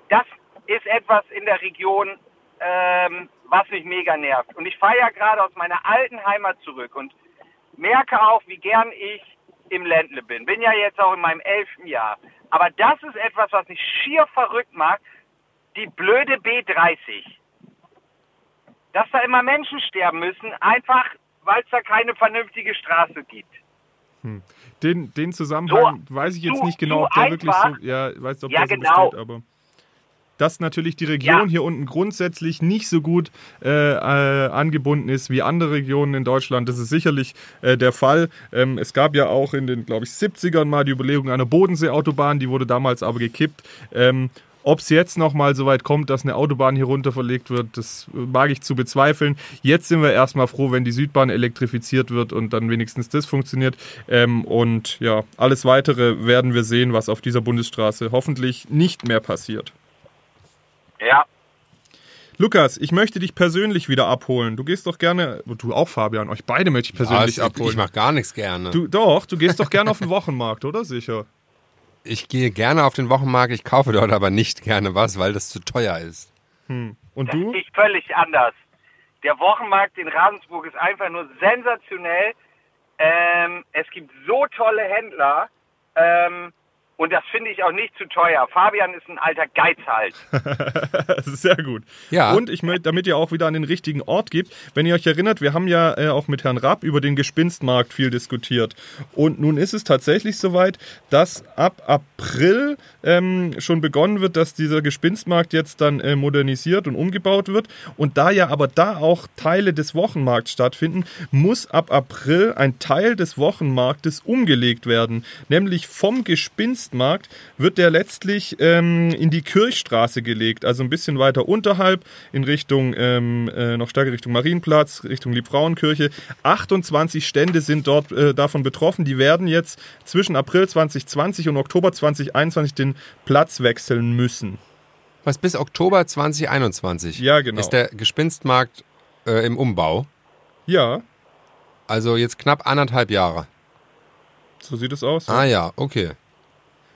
Das ist etwas in der Region, ähm, was mich mega nervt. Und ich fahre ja gerade aus meiner alten Heimat zurück und merke auch, wie gern ich im Ländle bin. Bin ja jetzt auch in meinem elften Jahr. Aber das ist etwas, was mich schier verrückt macht. Die blöde B30 dass da immer Menschen sterben müssen, einfach weil es da keine vernünftige Straße gibt. Den, den Zusammenhang weiß ich jetzt so- nicht genau, so ob der wirklich so, einfach. ja, weiß nicht, ob Ja, der so genau. besteht, aber dass natürlich die Region Ja. hier unten grundsätzlich nicht so gut äh, äh, angebunden ist wie andere Regionen in Deutschland. Das ist sicherlich äh, der Fall. Ähm, es gab ja auch in den, glaube ich, 70ern mal die Überlegung einer Bodenseeautobahn, die wurde damals aber gekippt. Ähm, ob es jetzt nochmal so weit kommt, dass eine Autobahn hier runter verlegt wird, das mag ich zu bezweifeln. Jetzt sind wir erstmal froh, wenn die Südbahn elektrifiziert wird und dann wenigstens das funktioniert. Ähm, und ja, alles weitere werden wir sehen, was auf dieser Bundesstraße hoffentlich nicht mehr passiert. Ja. Lukas, ich möchte dich persönlich wieder abholen. Du gehst doch gerne, du auch Fabian, euch beide möchte ich persönlich Ja, abholen. Ich mache gar nichts gerne. du, doch, du gehst doch gerne auf den Wochenmarkt, oder sicher? Ich gehe gerne auf den Wochenmarkt, ich kaufe dort aber nicht gerne was, weil das zu teuer ist. Und du? Das ist völlig anders. Der Wochenmarkt in Ravensburg ist einfach nur sensationell. Ähm, es gibt so tolle Händler. Ähm, Und das finde ich auch nicht zu teuer. Fabian ist ein alter Geizhals. Sehr gut. Ja. Und ich möchte, damit ihr auch wieder an den richtigen Ort gebt, wenn ihr euch erinnert, wir haben ja äh, auch mit Herrn Rapp über den Gespinstmarkt viel diskutiert. Und nun ist es tatsächlich soweit, dass ab April ähm, schon begonnen wird, dass dieser Gespinstmarkt jetzt dann äh, modernisiert und umgebaut wird. Und da ja aber da auch Teile des Wochenmarkts stattfinden, muss ab April ein Teil des Wochenmarktes umgelegt werden. Nämlich vom Gespinstmarkt wird der letztlich ähm, in die Kirchstraße gelegt, also ein bisschen weiter unterhalb in Richtung, ähm, äh, noch stärker Richtung Marienplatz, Richtung Liebfrauenkirche. 28 Stände sind dort äh, davon betroffen. Die werden jetzt zwischen April 2020 und Oktober 2021 den Platz wechseln müssen. Was bis Oktober 2021 Ja, genau. ist der Gespinstmarkt äh, im Umbau. Ja, Also jetzt knapp anderthalb Jahre. so sieht es aus. Ah ja, okay.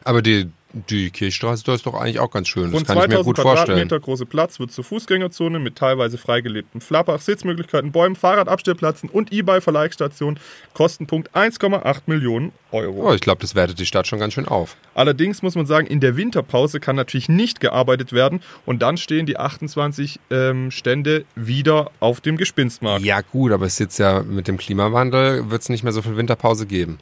Aber die, die Kirchstraße, da ist doch eigentlich auch ganz schön. Das Rund kann ich mir 2000 gut vorstellen. Quadratmeter große Platz wird zur Fußgängerzone mit teilweise freigelebtem Flappach, Sitzmöglichkeiten, Bäumen, Fahrradabstellplätzen und E-Bike-Verleihstation. Kostenpunkt 1,8 Millionen Euro. Oh, ich glaube, das wertet die Stadt schon ganz schön auf. Allerdings muss man sagen, in der Winterpause kann natürlich nicht gearbeitet werden und dann stehen die 28 ähm, Stände wieder auf dem Gespinstmarkt. Ja gut, aber es ist jetzt ja mit dem Klimawandel, wird es nicht mehr so viel Winterpause geben.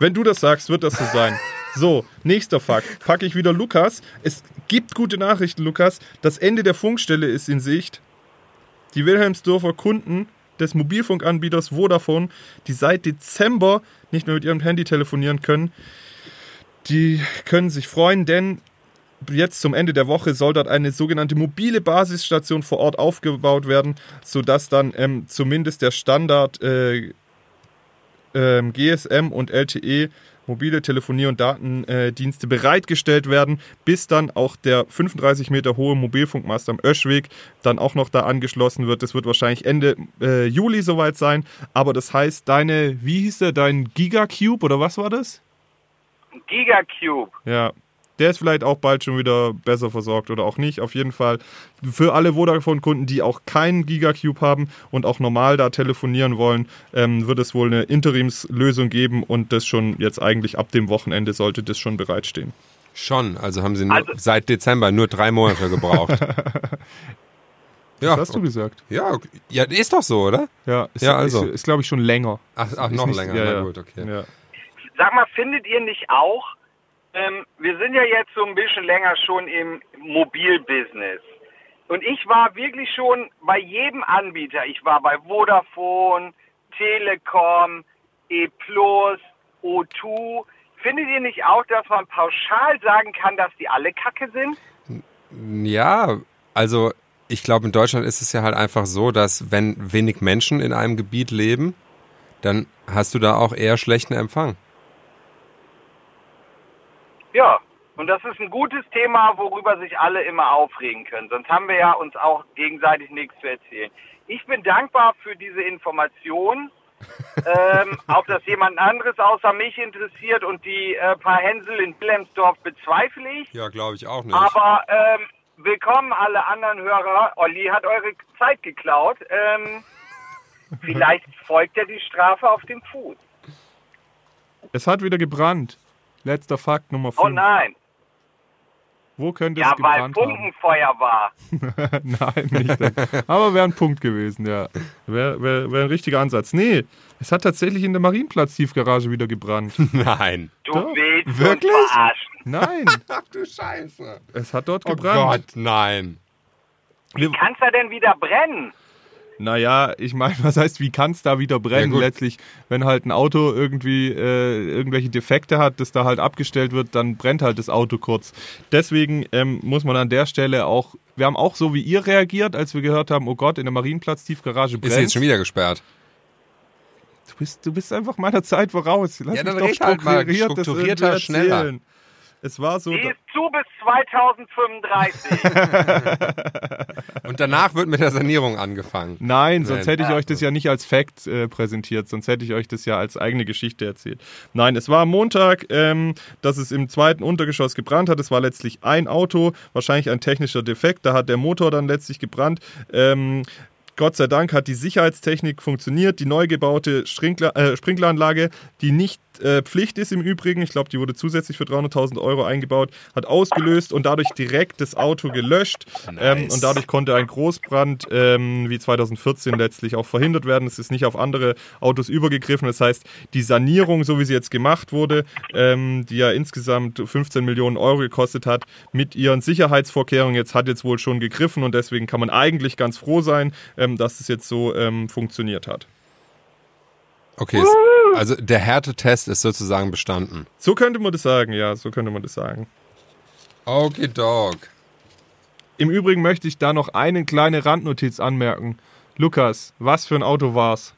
Wenn du das sagst, wird das so sein. So, nächster Fakt. Packe ich wieder Lukas. Es gibt gute Nachrichten, Lukas. Das Ende der Funkstelle ist in Sicht. Die Wilhelmsdorfer Kunden des Mobilfunkanbieters Vodafone, die seit Dezember nicht mehr mit ihrem Handy telefonieren können, die können sich freuen, denn jetzt zum Ende der Woche soll dort eine sogenannte mobile Basisstation vor Ort aufgebaut werden, sodass dann ähm, zumindest der Standard äh, ähm, GSM und LTE mobile Telefonier- und Datendienste bereitgestellt werden, bis dann auch der 35 Meter hohe Mobilfunkmast am Öschweg dann auch noch da angeschlossen wird. Das wird wahrscheinlich Ende äh, Juli soweit sein. Aber das heißt, deine, wie hieß der, dein Gigacube oder was war das? Gigacube. Ja. Der ist vielleicht auch bald schon wieder besser versorgt oder auch nicht. Auf jeden Fall für alle Vodafone-Kunden, die auch keinen Gigacube haben und auch normal da telefonieren wollen, ähm, wird es wohl eine Interimslösung geben und das schon jetzt eigentlich ab dem Wochenende sollte das schon bereitstehen. Schon, also haben sie nur, Also- seit Dezember nur drei Monate gebraucht. ja, Was hast du gesagt? ja, okay. ja, ist doch so, oder? Ja, ist, Ja, also. ist, ist glaube ich schon länger. Ach, ach noch nicht- länger, ja, na ja. gut, okay. Ja. Sag mal, findet ihr nicht auch, ähm, wir sind ja jetzt so ein bisschen länger schon im Mobilbusiness. Und ich war wirklich schon bei jedem Anbieter. Ich war bei Vodafone, Telekom, E O2. Findet ihr nicht auch, dass man pauschal sagen kann, dass die alle Kacke sind? Ja, also ich glaube, in Deutschland ist es ja halt einfach so, dass wenn wenig Menschen in einem Gebiet leben, dann hast du da auch eher schlechten Empfang. Ja, und das ist ein gutes Thema, worüber sich alle immer aufregen können. Sonst haben wir ja uns auch gegenseitig nichts zu erzählen. Ich bin dankbar für diese Information. ähm, ob das jemand anderes außer mich interessiert und die äh, paar Hänsel in Blemsdorf bezweifle ich. Ja, glaube ich auch nicht. Aber ähm, willkommen alle anderen Hörer. Olli hat eure Zeit geklaut. Ähm, vielleicht folgt ja die Strafe auf dem Fuß. Es hat wieder gebrannt. Letzter Fakt Nummer 5. Oh nein. Wo könnte Ja, es weil gebrannt haben? Funkenfeuer war. Nein, nicht. Aber wäre ein Punkt gewesen, ja. Wäre wär, wär ein richtiger Ansatz. Nee, es hat tatsächlich in der Marienplatz-Tiefgarage wieder gebrannt. Nein. Du Doch. willst uns Wirklich? verarschen. Nein, Ach du Scheiße. es hat dort Oh gebrannt. Gott, nein. Wir- Kannst du denn wieder brennen? Naja, ich meine, was heißt, wie kann es da wieder brennen? Ja. Letztlich, wenn halt ein Auto irgendwie äh, irgendwelche Defekte hat, das da halt abgestellt wird, dann brennt halt das Auto kurz. Deswegen ähm, muss man an der Stelle auch, wir haben auch so wie ihr reagiert, als wir gehört haben, oh Gott, in der Marienplatz-Tiefgarage brennt. Ist jetzt schon wieder gesperrt. Du bist, du bist einfach meiner Zeit voraus. Lass Ja, mich dann doch red halt mal strukturierter, schneller. Es war so, Die ist zu bis 2035. Und danach wird mit der Sanierung angefangen. nein, sonst Nein. hätte ich euch das ja nicht als Fact äh, präsentiert, sonst hätte ich euch das ja als eigene Geschichte erzählt. Nein, es war am Montag, ähm, dass es im zweiten Untergeschoss gebrannt hat. Es war letztlich ein Auto, wahrscheinlich ein technischer Defekt. Da hat der Motor dann letztlich gebrannt. Ähm, Gott sei Dank hat die Sicherheitstechnik funktioniert. Die neu gebaute Sprinkler, äh, Sprinkleranlage, die nicht äh, Pflicht ist im Übrigen. Ich glaube, die wurde zusätzlich für 300.000 Euro eingebaut, hat ausgelöst und dadurch direkt das Auto gelöscht. Ähm, und dadurch konnte ein Großbrand ähm, wie 2014 letztlich auch verhindert werden. Es ist nicht auf andere Autos übergegriffen. Das heißt, die Sanierung, so wie sie jetzt gemacht wurde, ähm, die ja insgesamt 15 Millionen Euro gekostet hat, mit ihren Sicherheitsvorkehrungen jetzt hat jetzt wohl schon gegriffen und deswegen kann man eigentlich ganz froh sein, ähm, dass es jetzt so ähm, funktioniert hat. Okay, es- also der Härtetest ist sozusagen bestanden. So könnte man das sagen, ja, so könnte man das sagen. Okay, Dog. Im Übrigen möchte ich da noch eine kleine Randnotiz anmerken. Lukas, was für ein Auto war's?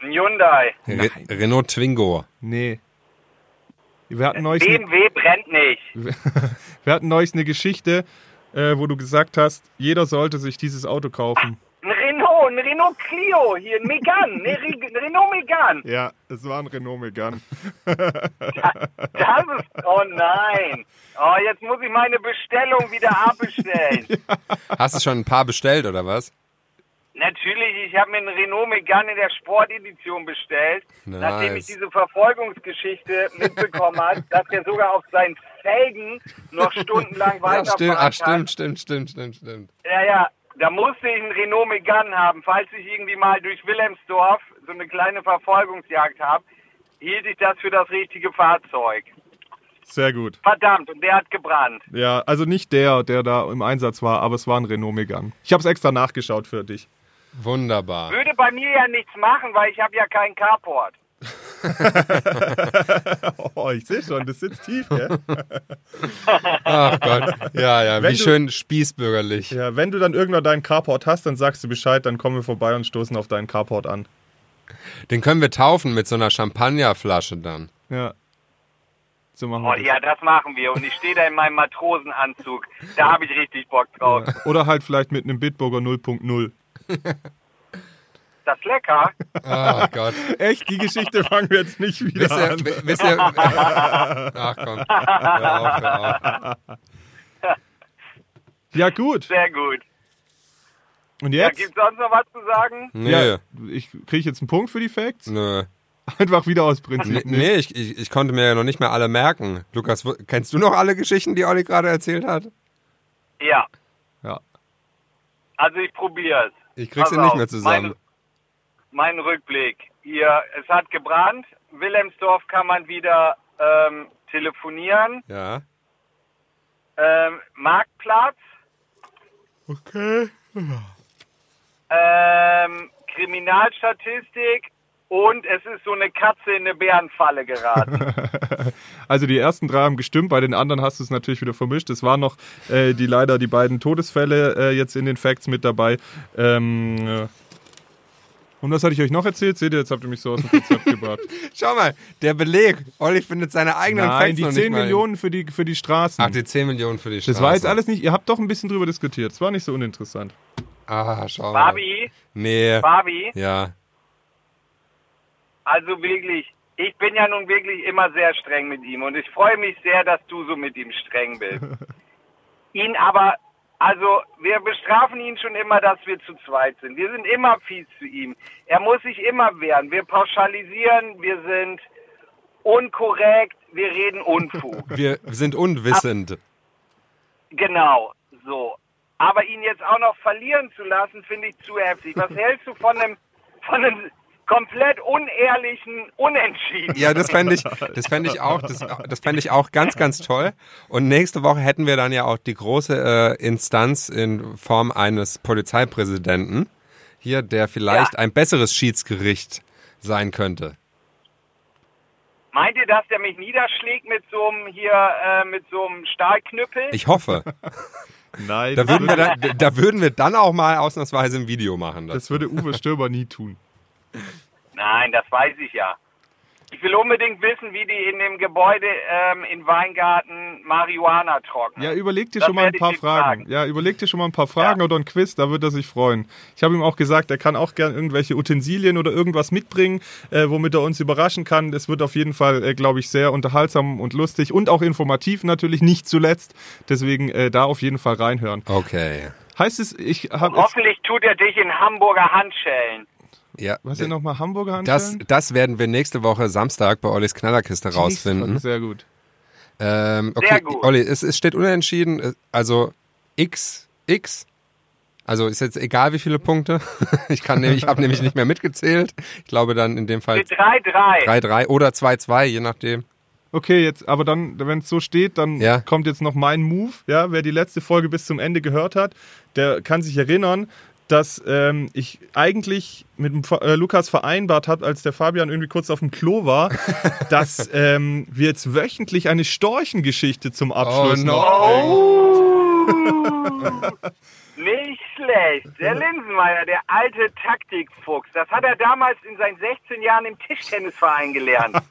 Ein Hyundai. Re Renault Twingo. Nee. Wir hatten neulich, Äh, ne, BMW brennt nicht. wir hatten neulich eine Geschichte, äh, wo du gesagt hast, jeder sollte sich dieses Auto kaufen. Ein Renault, ein Renault Clio, hier ein Megane, ne, Re- ein Renault Megane. Ja, es war ein Renault Megane. Das ist, oh nein. Oh, jetzt muss ich meine Bestellung wieder abbestellen. Hast du schon ein paar bestellt oder was? Natürlich, ich habe mir einen Renault Megane in der Sportedition bestellt, Nice. nachdem ich diese Verfolgungsgeschichte mitbekommen habe, dass der sogar auf seinen Felgen noch stundenlang Ja, stimmt, weiterfahren ach, kann. stimmt, stimmt, stimmt, stimmt, stimmt. Ja, ja, da musste ich einen Renault Megane haben. Falls ich irgendwie mal durch Wilhelmsdorf so eine kleine Verfolgungsjagd habe, hielt ich das für das richtige Fahrzeug. Sehr gut. Verdammt, und der hat gebrannt. Ja, also nicht der, der da im Einsatz war, aber es war ein Renault Megane. Ich habe es extra nachgeschaut für dich. Wunderbar. Würde bei mir ja nichts machen, weil ich habe ja keinen Carport. Oh, ich sehe schon, das sitzt tief, gell? Ach Gott. Ja, ja, Wenn wie du- schön spießbürgerlich. Ja, wenn du dann irgendwann deinen Carport hast, dann sagst du Bescheid, dann kommen wir vorbei und stoßen auf deinen Carport an. Den können wir taufen mit so einer Champagnerflasche dann. Ja. So machen Oh wir das. ja, das machen wir. Und ich stehe da in meinem Matrosenanzug. Da habe ich richtig Bock drauf. Ja. Oder halt vielleicht mit einem Bitburger 0.0. Das ist lecker. Ach Gott. Echt, die Geschichte fangen wir jetzt nicht wieder Wisst ihr, an. wi- wisst ihr, ach komm, hör auf, hör auf. Ja, gut. Sehr gut. Und Ja, jetzt? gibt's sonst noch was zu sagen? Nö, Ja, ich kriege jetzt einen Punkt für die Facts? nö. Einfach wieder aus Nee, Prinzip. nee ich, ich, ich konnte mir ja noch nicht mehr alle merken. Lukas, kennst du noch alle Geschichten, die Olli gerade erzählt hat? Ja. Ja. Also ich probiere es. Ich krieg sie nicht mehr zusammen. Mein, mein Rückblick. Hier, es hat gebrannt. Wilhelmsdorf kann man wieder ähm, telefonieren. Ja. Ähm, Marktplatz. Okay. Ähm, Kriminalstatistik. Und es ist so eine Katze in eine Bärenfalle geraten. Also die ersten drei haben gestimmt, bei den anderen hast du es natürlich wieder vermischt. Es waren noch äh, die leider die beiden Todesfälle äh, jetzt in den Facts mit dabei. Ähm, äh, und was hatte ich euch noch erzählt? Seht ihr, jetzt habt ihr mich so aus dem Konzept gebracht. Schau mal, der Beleg. Olli findet seine eigenen Nein, Facts die noch 10 nicht mal. Millionen für die, für die Straßen. Ach, die 10 Millionen für die Straße. das war jetzt alles nicht, ihr habt doch ein bisschen drüber diskutiert. Es war nicht so uninteressant. Ah, schau mal. Fabi, Nee. Fabi, Ja. also wirklich, ich bin ja nun wirklich immer sehr streng mit ihm und ich freue mich sehr, dass du so mit ihm streng bist. ihn aber, also wir bestrafen ihn schon immer, dass wir zu zweit sind. Wir sind immer fies zu ihm. Er muss sich immer wehren. Wir pauschalisieren, wir sind unkorrekt, wir reden Unfug. Wir sind unwissend. Genau, so. Aber ihn jetzt auch noch verlieren zu lassen, finde ich zu heftig. Was hältst du von einem, von einem komplett unehrlichen Unentschieden? Ja, das fände ich, das fände ich auch, das, das fände ich auch ganz, ganz toll. Und nächste Woche hätten wir dann ja auch die große äh, Instanz in Form eines Polizeipräsidenten hier, der vielleicht ein besseres Schiedsgericht sein könnte. Meint ihr, dass der mich niederschlägt mit so einem hier, äh, mit so einem Stahlknüppel? Ich hoffe. Nein, Da das, würden, wir dann, da würden wir dann auch mal ausnahmsweise ein Video machen. das würde Uwe Stöber nie tun. Nein, das weiß ich ja. Ich will unbedingt wissen, wie die in dem Gebäude ähm, in Weingarten Marihuana trocknen. Ja, überleg dir Das schon mal ein paar Fragen. fragen. Ja, überleg dir schon mal ein paar Fragen oder ein Quiz, da wird er sich freuen. Ich habe ihm auch gesagt, er kann auch gern irgendwelche Utensilien oder irgendwas mitbringen, äh, womit er uns überraschen kann. Es wird auf jeden Fall, äh, glaube ich, sehr unterhaltsam und lustig und auch informativ natürlich, nicht zuletzt. Deswegen äh, da auf jeden Fall reinhören. Okay. Heißt es, ich habe Hoffentlich tut er dich in Hamburger Handschellen. Ja, Was denn nochmal Hamburger das, Handschellen? das werden wir nächste Woche Samstag bei Ollis Knallerkiste rausfinden. Sehr gut. Ähm, okay, Sehr gut. Olli, es, es steht unentschieden. äh, Also X, X. Also ist jetzt egal, wie viele Punkte. Ich kann, nämlich- habe nämlich nicht mehr mitgezählt. Ich glaube dann in dem Fall 3-3. 3-3 oder 2-2, je nachdem. Okay, jetzt, aber dann, wenn es so steht, dann Ja. kommt jetzt noch mein Move. Ja, wer die letzte Folge bis zum Ende gehört hat, der kann sich erinnern, dass ähm, ich eigentlich mit dem Fa- äh, Lukas vereinbart habe, als der Fabian irgendwie kurz auf dem Klo war, dass ähm, wir jetzt wöchentlich eine Storchengeschichte zum Abschluss Oh, no. noch. Nicht schlecht. Der Linsenmeier, der alte Taktikfuchs. Das hat er damals in seinen 16 Jahren im Tischtennisverein gelernt.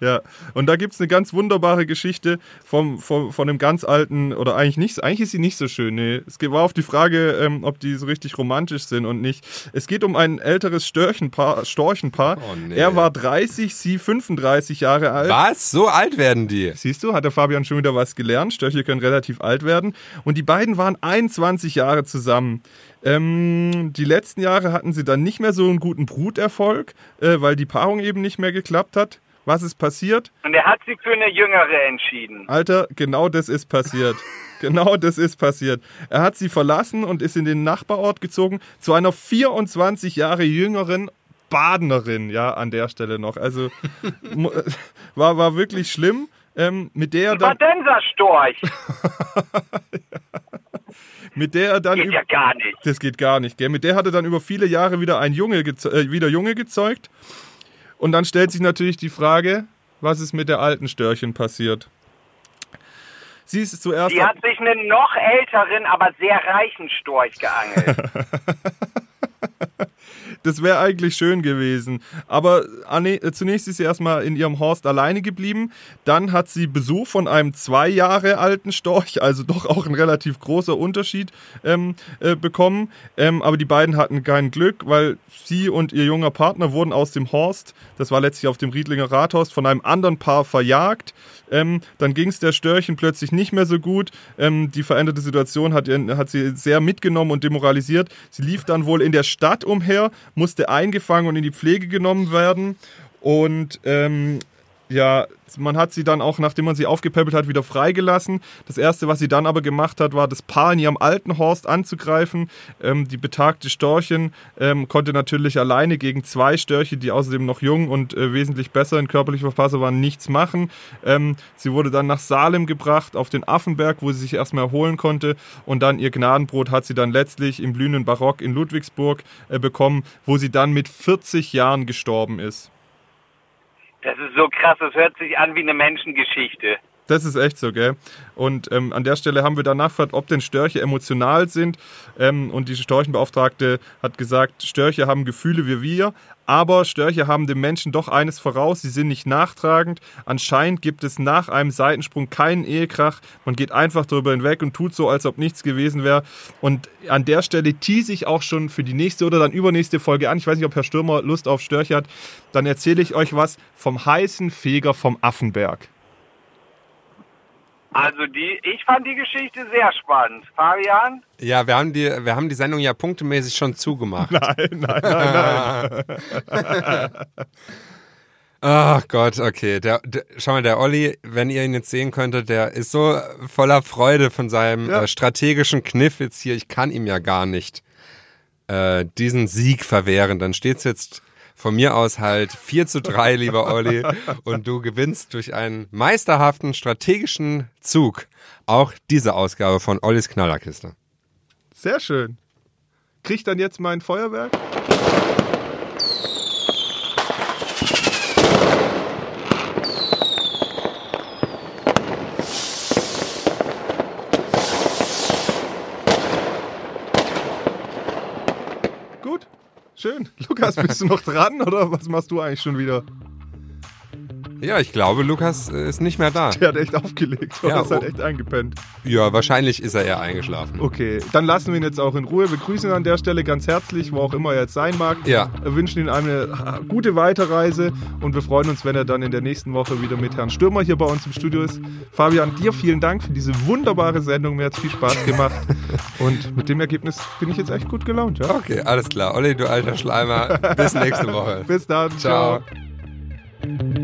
Ja, und da gibt's eine ganz wunderbare Geschichte vom, vom, von einem ganz alten, oder eigentlich nicht, eigentlich ist sie nicht so schön, nee. Es war auf die Frage, ähm, ob die so richtig romantisch sind und nicht. Es geht um ein älteres Störchenpaar, Storchenpaar. Oh, nee. Er war 30, sie 35 Jahre alt. Was? So alt werden die? Siehst du, hat der Fabian schon wieder was gelernt. Störche können relativ alt werden. Und die beiden waren 21 Jahre zusammen. Ähm, die letzten Jahre hatten sie dann nicht mehr so einen guten Bruterfolg, äh, weil die Paarung eben nicht mehr geklappt hat. Was ist passiert? Und er hat sich für eine Jüngere entschieden. Alter, genau das ist passiert. genau das ist passiert. Er hat sie verlassen und ist in den Nachbarort gezogen zu einer 24 Jahre jüngeren Badenerin, ja, an der Stelle noch. Also mu- war, war wirklich schlimm. Ähm, mit der er dann, Badenser-Storch. mit der er dann Geht ja gar nicht. Das geht gar nicht, gell? Mit der hat er dann über viele Jahre wieder ein Junge, äh, wieder Junge gezeugt. Und dann stellt sich natürlich die Frage, was ist mit der alten Störchen passiert? Sie ist zuerst. Die hat sich einen noch älteren, aber sehr reichen Storch geangelt. Das wäre eigentlich schön gewesen. Aber Anne, äh, zunächst ist sie erstmal in ihrem Horst alleine geblieben. Dann hat sie Besuch von einem zwei Jahre alten Storch, also doch auch ein relativ großer Unterschied ähm, äh, bekommen. Ähm, aber die beiden hatten kein Glück, weil sie und ihr junger Partner wurden aus dem Horst, das war letztlich auf dem Riedlinger Rathaus, von einem anderen Paar verjagt. Ähm, dann ging es der Störchen plötzlich nicht mehr so gut. Ähm, die veränderte Situation hat, hat sie sehr mitgenommen und demoralisiert. Sie lief dann wohl in der Stadt umher, musste eingefangen und in die Pflege genommen werden. Und ähm, ja, man hat sie dann auch, nachdem man sie aufgepäppelt hat, wieder freigelassen. Das erste, was sie dann aber gemacht hat, war das Paar in ihrem alten Horst anzugreifen. Ähm, die betagte Storchin ähm, konnte natürlich alleine gegen zwei Störche, die außerdem noch jung und äh, wesentlich besser in körperlicher Verfassung waren, nichts machen. Ähm, sie wurde dann nach Salem gebracht, auf den Affenberg, wo sie sich erstmal erholen konnte. Und dann ihr Gnadenbrot hat sie dann letztlich im blühenden Barock in Ludwigsburg äh, bekommen, wo sie dann mit 40 Jahren gestorben ist. Das ist so krass, das hört sich an wie eine Menschengeschichte. Das ist echt so, gell? Und ähm, an der Stelle haben wir dann nachgefragt, ob denn Störche emotional sind. Ähm, und die Storchenbeauftragte hat gesagt, Störche haben Gefühle wie wir, aber Störche haben dem Menschen doch eines voraus, sie sind nicht nachtragend. Anscheinend gibt es nach einem Seitensprung keinen Ehekrach. Man geht einfach darüber hinweg und tut so, als ob nichts gewesen wäre. Und an der Stelle tease ich auch schon für die nächste oder dann übernächste Folge an. Ich weiß nicht, ob Herr Stürmer Lust auf Störche hat. Dann erzähle ich euch was vom heißen Feger vom Affenberg. Also die, ich fand die Geschichte sehr spannend. Fabian? Ja, wir haben die, wir haben die Sendung ja punktemäßig schon zugemacht. Nein, nein, nein, nein. Ach Gott, okay. Der, der, schau mal, der Olli, wenn ihr ihn jetzt sehen könntet, der ist so voller Freude von seinem Ja. äh, strategischen Kniff jetzt hier. Ich kann ihm ja gar nicht äh, diesen Sieg verwehren. Dann steht's jetzt von mir aus halt 4 zu 3, lieber Olli. Und du gewinnst durch einen meisterhaften strategischen Zug auch diese Ausgabe von Ollis Knallerkiste. Sehr schön. Krieg dann jetzt mein Feuerwerk? Gut, schön. Lukas, bist du noch dran oder was machst du eigentlich schon wieder? Ja, ich glaube, Lukas ist nicht mehr da. Der hat echt aufgelegt. Oder Ja, ist halt oh. echt eingepennt. Ja, wahrscheinlich ist er eher eingeschlafen. Okay, dann lassen wir ihn jetzt auch in Ruhe. Wir grüßen ihn an der Stelle ganz herzlich, wo auch immer er jetzt sein mag. Ja. Wir wünschen ihm eine gute Weiterreise und wir freuen uns, wenn er dann in der nächsten Woche wieder mit Herrn Stürmer hier bei uns im Studio ist. Fabian, dir vielen Dank für diese wunderbare Sendung. Mir hat es viel Spaß gemacht. und mit dem Ergebnis bin ich jetzt echt gut gelaunt. Ja? Okay, alles klar. Olli, du alter Schleimer. Bis nächste Woche. Bis dann. Ciao. Ciao.